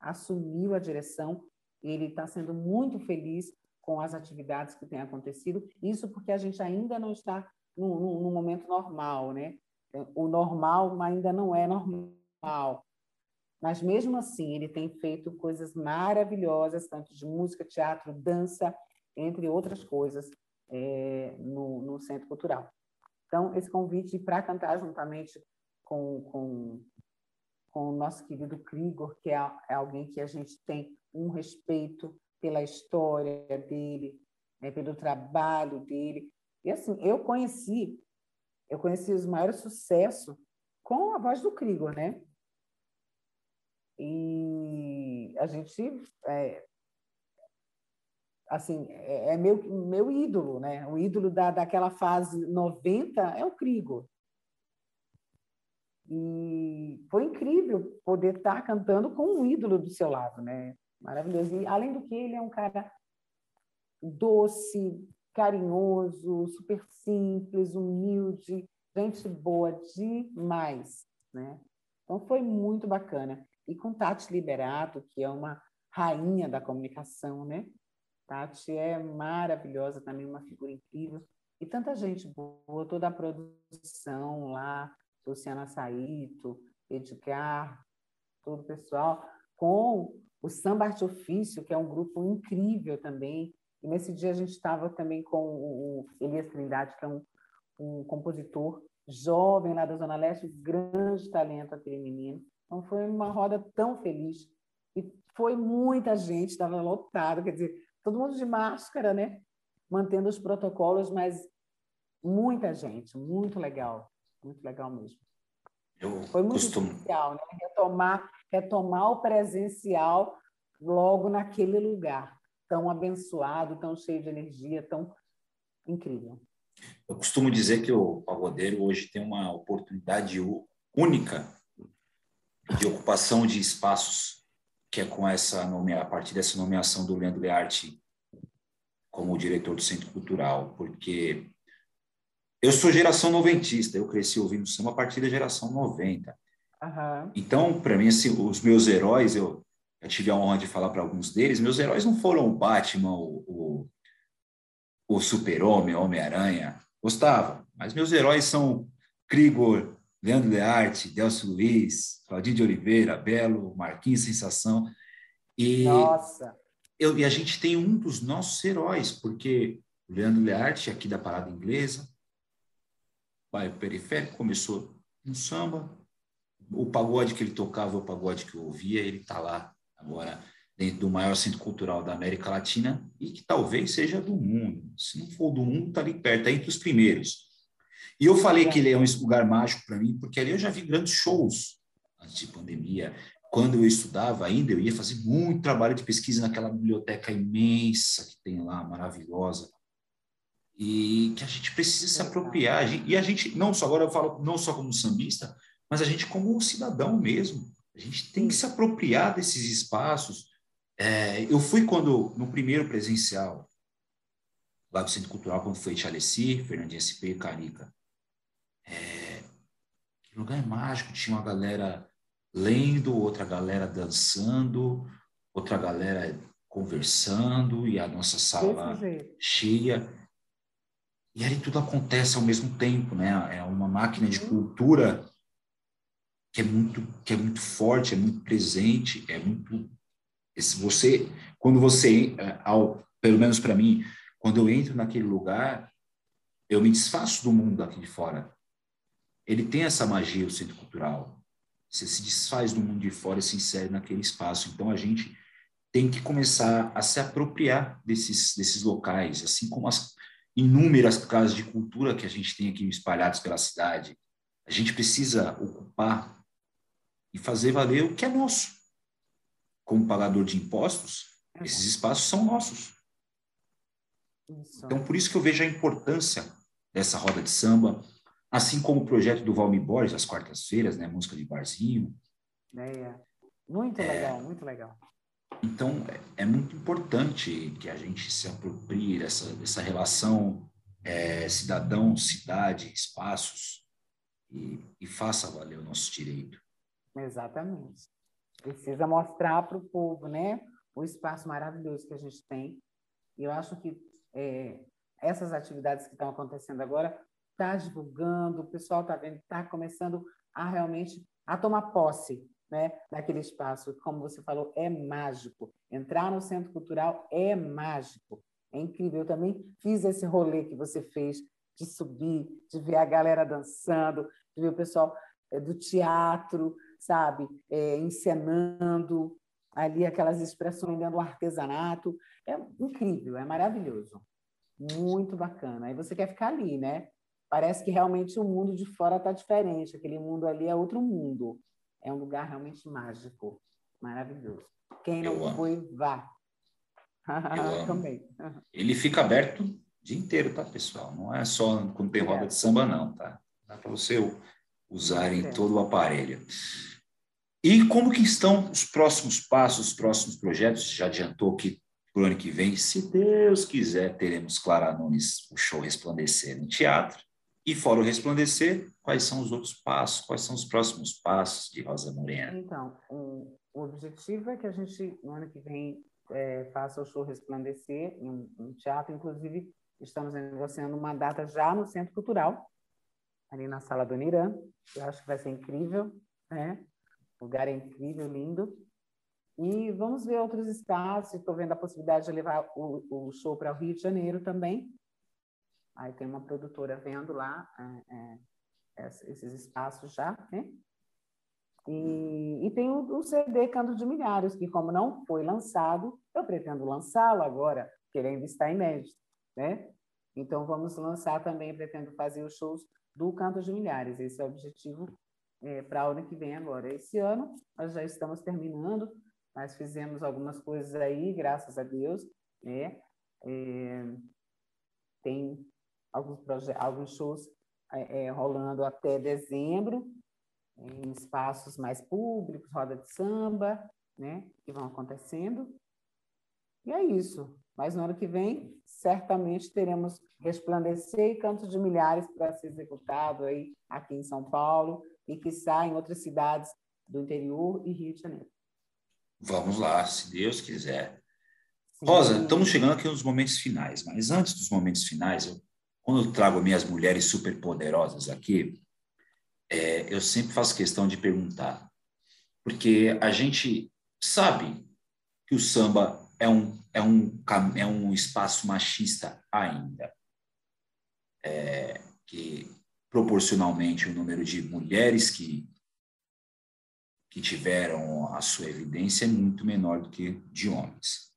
assumiu a direção, ele está sendo muito feliz com as atividades que têm acontecido, isso porque a gente ainda não está no, no, momento normal, né? O normal ainda não é normal, mas mesmo assim ele tem feito coisas maravilhosas, tanto de música, teatro, dança, entre outras coisas, é, no, no, Centro Cultural. Então, esse convite para cantar juntamente com, com com o nosso querido Krigor, que é, é alguém que a gente tem um respeito pela história dele, né, pelo trabalho dele. E assim, eu conheci, eu conheci os maiores sucessos com a voz do Krigor, né? E a gente, é, assim, é, é meu, meu ídolo, né? O ídolo da, daquela fase 90 é o Krigor. E foi incrível poder estar cantando com um ídolo do seu lado, né? Maravilhoso. E, além do que, ele é um cara doce, carinhoso, super simples, humilde, gente boa demais, né? Então, foi muito bacana. E com Tati Liberato, que é uma rainha da comunicação, né? Tati é maravilhosa, também uma figura incrível. E tanta gente boa, toda a produção lá, Luciana Saito, Edgar, todo o pessoal, com o Samba Arte Ofício, que é um grupo incrível também. E nesse dia a gente estava também com o Elias Trindade, que é um, um compositor jovem lá da Zona Leste, grande talento aquele menino. Então foi uma roda tão feliz. E foi muita gente, estava lotado, quer dizer, todo mundo de máscara, né? Mantendo os protocolos, mas muita gente, muito legal. Muito legal mesmo. Eu Foi muito costumo... especial, né? Retomar, retomar o presencial logo naquele lugar tão abençoado, tão cheio de energia, tão incrível. Eu costumo dizer que o pagodeiro hoje tem uma oportunidade única de ocupação de espaços, que é com essa nome... a partir dessa nomeação do Leandro Learte como diretor do Centro Cultural, porque eu sou geração noventista, eu cresci ouvindo samba a partir da geração 90. Uhum. Então, para mim, assim, os meus heróis, eu, eu, tive a honra de falar para alguns deles, meus heróis não foram o Batman, o, o, o Super-Homem, Homem-Aranha, gostava, mas meus heróis são Krigor, Leandro Learte, Delcio Luiz, Claudinho de Oliveira, Belo, Marquinhos Sensação. E, Nossa! eu, e a gente tem um dos nossos heróis, porque o Leandro Learte, aqui da Parada Inglesa, bairro periférico, começou no samba. O pagode que ele tocava, o pagode que eu ouvia, ele está lá agora dentro do maior centro cultural da América Latina e que talvez seja do mundo. Se não for do mundo, está ali perto, está entre os primeiros. E eu falei que ele é um lugar mágico para mim, porque ali eu já vi grandes shows antes de pandemia. Quando eu estudava ainda, eu ia fazer muito trabalho de pesquisa naquela biblioteca imensa que tem lá, maravilhosa e que a gente precisa se apropriar. E a gente, não só, agora eu falo não só como sambista, mas a gente como cidadão mesmo. A gente tem que se apropriar desses espaços. É, eu fui quando, no primeiro presencial, lá do Centro Cultural, quando foi Chaleci, Fernandinha SP Carica. É, que lugar mágico, tinha uma galera lendo, outra galera dançando, outra galera conversando, e a nossa sala cheia. E ali tudo acontece ao mesmo tempo, né? É uma máquina de cultura que é muito que é muito forte, é muito presente, é muito esse você quando você é, ao pelo menos para mim, quando eu entro naquele lugar, eu me desfaço do mundo daqui de fora. Ele tem essa magia, o centro cultural. Você se desfaz do mundo de fora e se insere naquele espaço. Então a gente tem que começar a se apropriar desses desses locais, assim como as inúmeras casas de cultura que a gente tem aqui espalhadas pela cidade. A gente precisa ocupar e fazer valer o que é nosso. Como pagador de impostos, esses espaços são nossos. Então, por isso que eu vejo a importância dessa roda de samba, assim como o projeto do Valmir Borges, às quartas-feiras, né, música de barzinho. É, muito é, legal, muito legal. Então, é, muito importante que a gente se aproprie dessa, dessa relação é, cidadão-cidade, espaços, e, e faça valer o nosso direito. Exatamente. Precisa mostrar para o povo né, o espaço maravilhoso que a gente tem. E eu acho que é, essas atividades que estão acontecendo agora está divulgando, o pessoal está vendo, está começando a realmente a tomar posse né, daquele espaço. Como você falou, é mágico. Entrar no centro cultural é mágico. É incrível. Eu também fiz esse rolê que você fez de subir, de ver a galera dançando, de ver o pessoal é, do teatro, sabe, é, encenando ali aquelas expressões dentro do artesanato. É incrível, é maravilhoso. Muito bacana. Aí você quer ficar ali, né? Parece que realmente o mundo de fora está diferente. Aquele mundo ali é outro mundo. É um lugar realmente mágico, maravilhoso. Quem não Eu foi, amo. vá. Também. Ele fica aberto o dia inteiro, tá, pessoal? Não é só quando tem roda de samba, não, tá? Dá para você usar em todo o aparelho. E como que estão os próximos passos, os próximos projetos? Já adiantou que para o ano que vem, se Deus quiser, teremos Clara Nunes, o show Resplandecer no teatro. E fora o resplandecer, quais são os outros passos? Quais são os próximos passos de Rosa Morena? Então, o, o objetivo é que a gente, no ano que vem, é, faça o show resplandecer em um, teatro. Inclusive, estamos negociando uma data já no Centro Cultural, ali na Sala do Nirã. Eu acho que vai ser incrível, né? O lugar é incrível, lindo. E vamos ver outros estados. Estou vendo a possibilidade de levar o, o show para o Rio de Janeiro também, Aí tem uma produtora vendo lá é, é, esses espaços já, né? E, e tem o, o, CD Canto de Milhares, que como não foi lançado, eu pretendo lançá-lo agora, que ele ainda inédito, né? Então vamos lançar também, pretendo fazer os shows do Canto de Milhares. Esse é o objetivo é, para o ano que vem agora. Esse ano nós já estamos terminando, mas fizemos algumas coisas aí, graças a Deus, né? É, tem alguns, alguns shows é, é, rolando até dezembro, em espaços mais públicos, roda de samba, né, que vão acontecendo. E é isso. Mas no ano que vem, certamente teremos Resplandecer e Cantos de Milhares para ser executado aí aqui em São Paulo e que em outras cidades do interior e Rio de Janeiro. Vamos lá, se Deus quiser. Sim. Rosa, estamos chegando aqui nos momentos finais, mas antes dos momentos finais, eu quando eu trago minhas mulheres superpoderosas aqui, é, eu sempre faço questão de perguntar, porque a gente sabe que o samba é um, é um, é um espaço machista ainda. É, que proporcionalmente o número de mulheres que, que tiveram a sua evidência é muito menor do que de homens.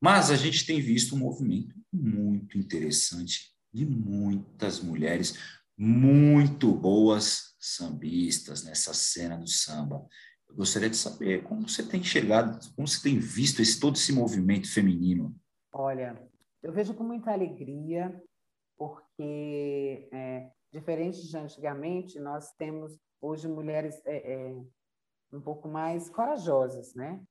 Mas a gente tem visto um movimento muito interessante de muitas mulheres muito boas sambistas nessa cena do samba. Eu gostaria de saber como você tem enxergado, como você tem visto esse, todo esse movimento feminino. Olha, eu vejo com muita alegria, porque, é, diferente de antigamente, nós temos hoje mulheres é, é, um pouco mais corajosas, né?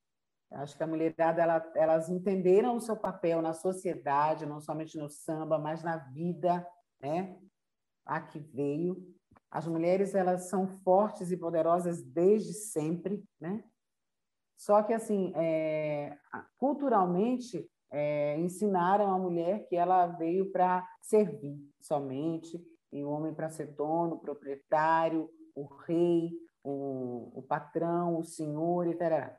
Acho que a mulherada ela, elas entenderam o seu papel na sociedade, não somente no samba, mas na vida, né? A que veio. As mulheres elas são fortes e poderosas desde sempre, né? Só que assim, é, culturalmente é, ensinaram a mulher que ela veio para servir somente e o homem para ser dono, proprietário, o rei, o, o patrão, o senhor, etc.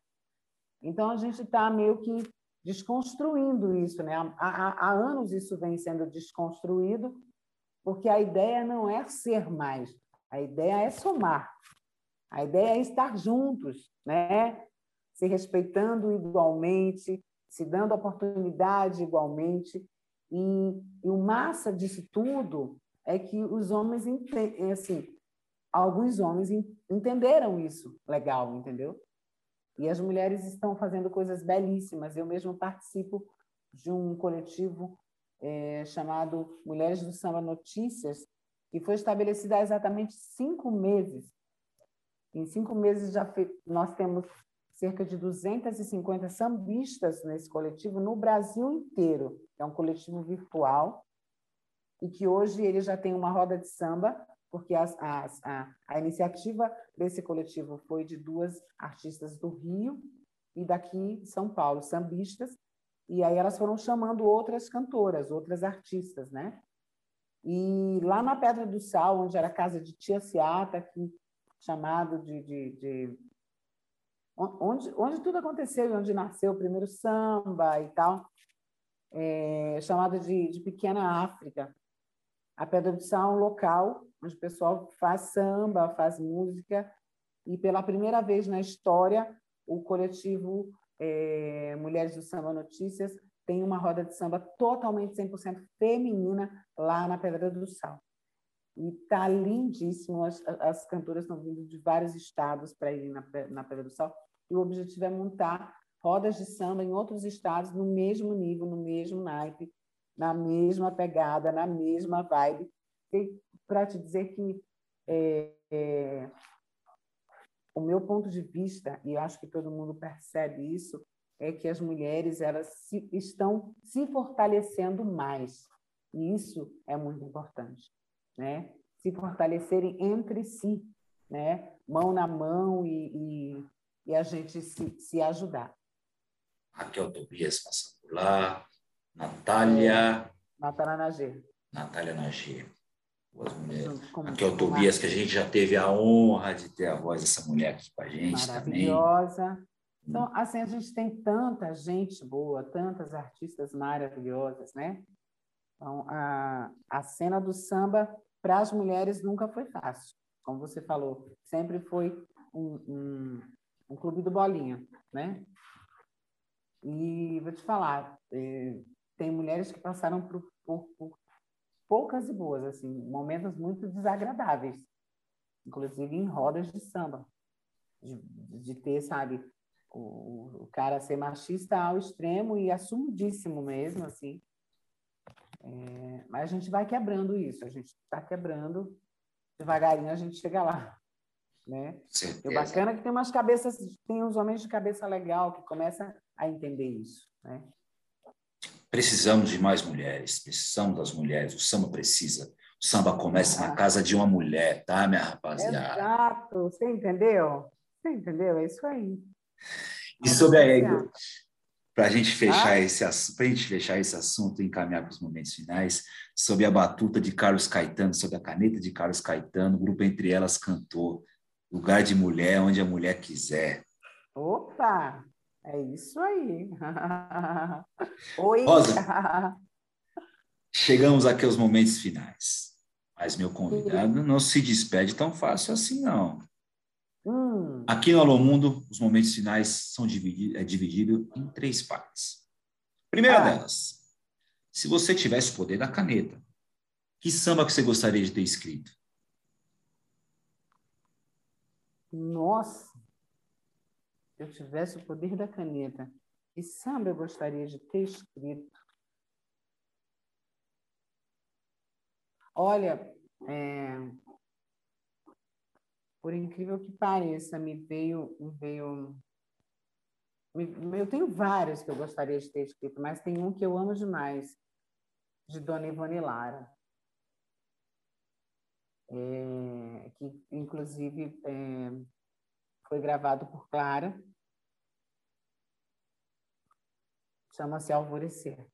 Então, a gente está meio que desconstruindo isso. Né? Há, há, há anos isso vem sendo desconstruído, porque a ideia não é ser mais, a ideia é somar. A ideia é estar juntos, né? se respeitando igualmente, se dando oportunidade igualmente. E, e o massa disso tudo é que os homens, assim, alguns homens entenderam isso legal, entendeu? E as mulheres estão fazendo coisas belíssimas. Eu mesmo participo de um coletivo é, chamado Mulheres do Samba Notícias, que foi estabelecido há exatamente cinco meses. Em cinco meses já nós temos cerca de 250 sambistas nesse coletivo no Brasil inteiro. É um coletivo virtual e que hoje ele já tem uma roda de samba porque as, as, a, a iniciativa desse coletivo foi de duas artistas do Rio e daqui de São Paulo, sambistas, e aí elas foram chamando outras cantoras, outras artistas, né? E lá na Pedra do Sal, onde era a casa de Tia Seata, aqui, chamado de, de, de onde, onde tudo aconteceu, onde nasceu o primeiro samba e tal, é, chamado de, de Pequena África. A Pedra do Sal é um local onde o pessoal faz samba, faz música, e pela primeira vez na história, o coletivo é, Mulheres do Samba Notícias tem uma roda de samba totalmente 100% feminina lá na Pedra do Sal. E tá lindíssimo, as, as cantoras estão vindo de vários estados para ir na, na Pedra do Sal, e o objetivo é montar rodas de samba em outros estados no mesmo nível, no mesmo naipe, na mesma pegada, na mesma vibe, para te dizer que é, é, o meu ponto de vista, e acho que todo mundo percebe isso, é que as mulheres elas se, estão se fortalecendo mais. E isso é muito importante. Né? Se fortalecerem entre si, né? mão na mão e, e, e a gente se, se ajudar. Raquel Tobias passando por lá, Natália. Natália Nagê. Natália Nagê duas mulheres. Aqui é o Tobias, que a gente já teve a honra de ter a voz dessa mulher aqui com a gente Maravilhosa. também. Então, assim, a gente tem tanta gente boa, tantas artistas maravilhosas, né? Então, a, a cena do samba para as mulheres nunca foi fácil. Como você falou, sempre foi um, um, um clube do bolinha, né? E vou te falar, eh, tem mulheres que passaram por, por, por poucas e boas, assim, momentos muito desagradáveis, inclusive em rodas de samba, de, de ter, sabe, o, o, cara ser machista ao extremo e assumidíssimo mesmo, assim. É, mas a gente vai quebrando isso, a gente está quebrando, devagarinho a gente chega lá. Né? E o bacana é que tem umas cabeças, tem uns homens de cabeça legal que começam a entender isso, né? Precisamos de mais mulheres, precisamos das mulheres, o samba precisa. O samba começa na casa de uma mulher, tá, minha rapaziada? Exato, você entendeu? Você entendeu? É isso aí. E sobre a para a gente fechar ah? esse para gente fechar esse assunto e encaminhar para os momentos finais, sobre a batuta de Carlos Caetano, sobre a caneta de Carlos Caetano, o grupo Entre Elas cantou Lugar de Mulher, onde a mulher quiser. Opa! É isso aí. Oi. Rosa, chegamos aqui aos momentos finais. Mas meu convidado não se despede tão fácil assim, não. Hum. Aqui no Alô Mundo, os momentos finais são divididos é dividido em três partes. Primeira ah. delas, se você tivesse o poder da caneta, que samba que você gostaria de ter escrito? Nossa, eu tivesse o poder da caneta, que samba eu gostaria de ter escrito? Olha, é, por incrível que pareça, me veio, me veio. Eu tenho vários que eu gostaria de ter escrito, mas tem um que eu amo demais, de Dona Ivone Lara. É, que inclusive é, foi gravado por Clara. Chama-se Alvorecer.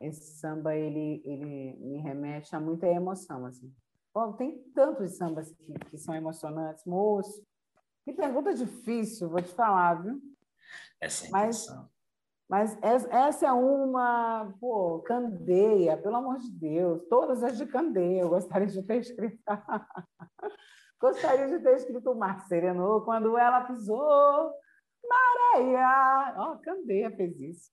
Esse samba ele, ele me remete a muita emoção assim. Bom, tem tantos sambas que, que são emocionantes, moço. Que pergunta difícil, vou te falar, viu? Essa é mas, mas essa é uma, pô, Candeia, pelo amor de Deus, todas as de Candeia, eu gostaria de ter escrito. gostaria de ter escrito o Mar Serenou quando ela pisou, Maréia. Ó, oh, Candeia fez isso.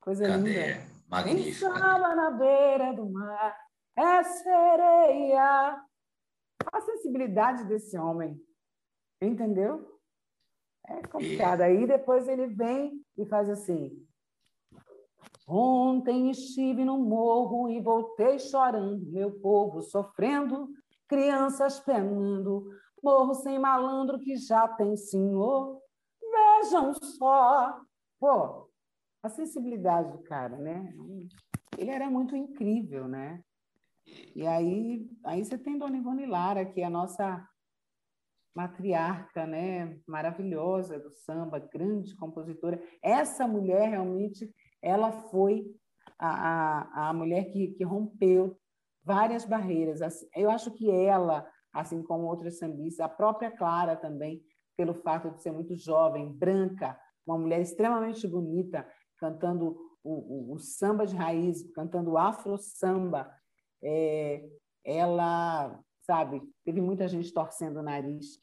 Coisa Candeia, linda. magnífica. Estava na beira do mar, é sereia. A sensibilidade desse homem, entendeu? É complicado. Aí depois ele vem e faz assim. Ontem estive no morro e voltei chorando, meu povo sofrendo, crianças penando, morro sem malandro que já tem senhor. Vejam só. Pô, a sensibilidade do cara, né? Ele era muito incrível, né? E aí, aí você tem Dona Ivone Lara, que é a nossa matriarca, né, maravilhosa do samba, grande compositora. Essa mulher realmente, ela foi a, a, a mulher que, que rompeu várias barreiras. Eu acho que ela, assim como outras sambistas, a própria Clara também, pelo fato de ser muito jovem, branca, uma mulher extremamente bonita, cantando o, o, o samba de raiz, cantando afro-samba, é, ela, sabe, teve muita gente torcendo o nariz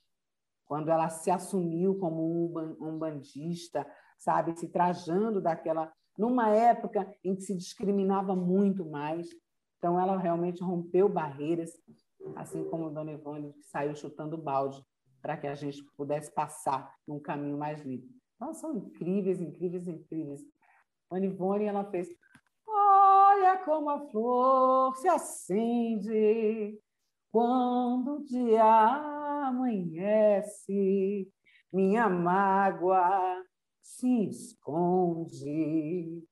quando ela se assumiu como um bandista, sabe, se trajando daquela numa época em que se discriminava muito mais. Então ela realmente rompeu barreiras, assim como Dona Ivone que saiu chutando balde para que a gente pudesse passar num caminho mais livre. Então são incríveis, incríveis, incríveis. Dona Ivone ela fez Olha como a flor se acende quando o dia amanhece, minha mágoa se esconde.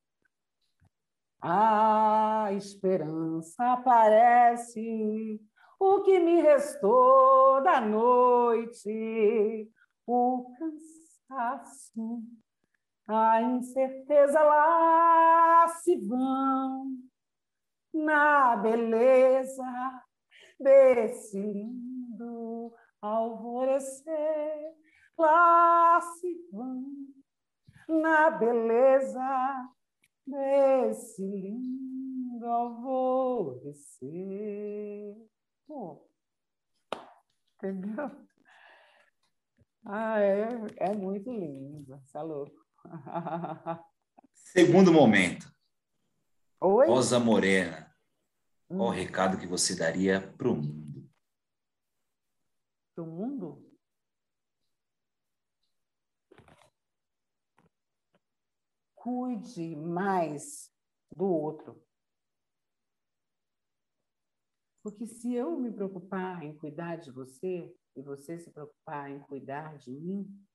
A esperança aparece, o que me restou da noite, o cansaço, a incerteza lá se vão na beleza desse lindo alvorecer, lá se vão na beleza desse lindo alvorecer. Pô, entendeu? Ah, é, é muito lindo, é louco. Segundo momento. Oi? Rosa Morena, qual o hum. recado que você daria para o mundo? do mundo? Cuide mais do outro. Porque se eu me preocupar em cuidar de você e você se preocupar em cuidar de mim,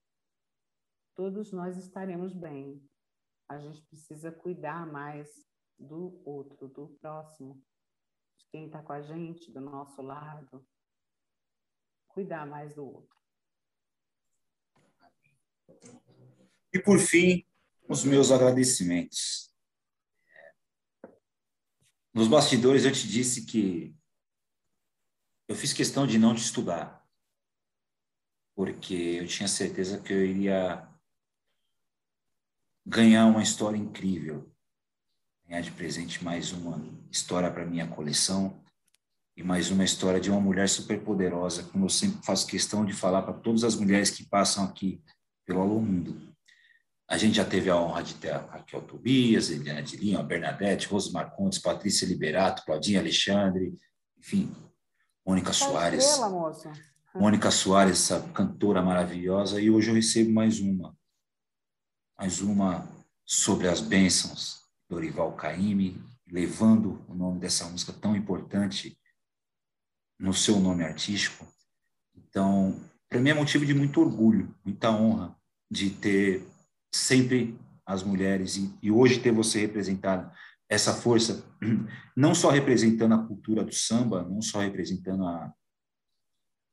todos nós estaremos bem. A gente precisa cuidar mais do outro, do próximo, de quem está com a gente, do nosso lado, cuidar mais do outro. E por fim, os meus agradecimentos. Nos bastidores eu te disse que eu fiz questão de não estudar, porque eu tinha certeza que eu iria ganhar uma história incrível, ganhar de presente mais uma história para minha coleção e mais uma história de uma mulher super poderosa, como eu sempre faço questão de falar para todas as mulheres que passam aqui pelo Alô Mundo. A gente já teve a honra de ter a Raquel Tobias, Eliana de Lima, Bernadette, Rose Marcontes, Patrícia Liberato, Claudinha Alexandre, enfim, Mônica Soares. Moça. Mônica Soares, essa cantora maravilhosa, e hoje eu recebo mais uma. Mais uma sobre as bênçãos, Dorival Caymmi, levando o nome dessa música tão importante no seu nome artístico. Então, para mim é motivo de muito orgulho, muita honra de ter sempre as mulheres e, e hoje ter você representado essa força, não só representando a cultura do samba, não só representando a,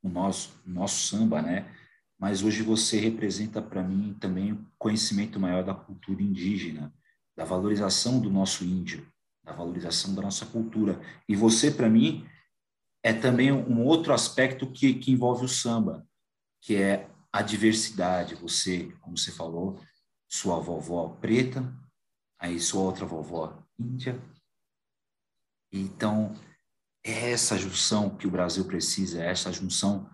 o nosso, nosso samba, né? Mas hoje você representa para mim também o conhecimento maior da cultura indígena, da valorização do nosso índio, da valorização da nossa cultura. E você, para mim, é também um outro aspecto que, que envolve o samba, que é a diversidade. Você, como você falou, sua vovó preta, aí sua outra vovó índia. Então, é essa junção que o Brasil precisa, é essa junção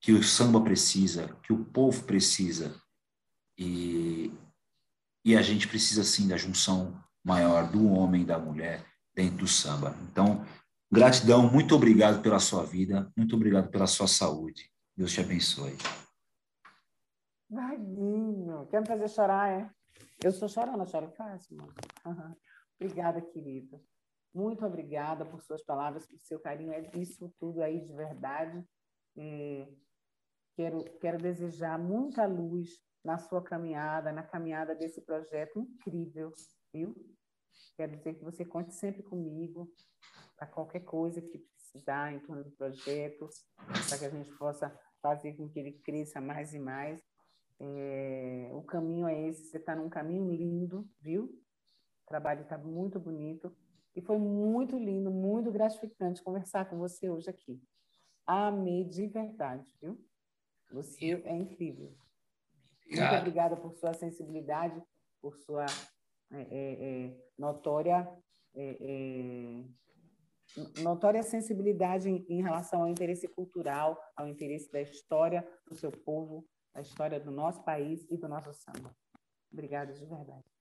que o samba precisa, que o povo precisa. E, e a gente precisa, sim, da junção maior do homem e da mulher dentro do samba. Então, gratidão, muito obrigado pela sua vida, muito obrigado pela sua saúde. Deus te abençoe. Vaguinho, quer me fazer chorar, é? Eu sou chorando, choro fácil, mano. Obrigada, querida. Muito obrigada por suas palavras, por seu carinho. É isso tudo aí de verdade. É, quero, quero desejar muita luz na sua caminhada, na caminhada desse projeto incrível, viu? Quero dizer que você conte sempre comigo para qualquer coisa que precisar em torno do projeto, para que a gente possa fazer com que ele cresça mais e mais. É, o caminho é esse, você está num caminho lindo, viu? O trabalho está muito bonito. E foi muito lindo, muito gratificante conversar com você hoje aqui. Amei de verdade, viu? Você é incrível. Obrigado. Muito obrigada por sua sensibilidade, por sua é, é, é notória é, é, notória sensibilidade em, em, relação ao interesse cultural, ao interesse da história do seu povo, da história do nosso país e do nosso samba. Obrigada de verdade.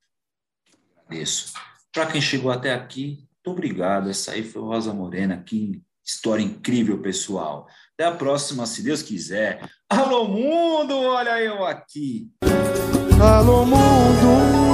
Agradeço. Para quem chegou até aqui, muito obrigado. Essa aí foi Rosa Morena. Que história incrível, pessoal. Até a próxima, se Deus quiser. Alô, mundo! Olha eu aqui. Alô, mundo!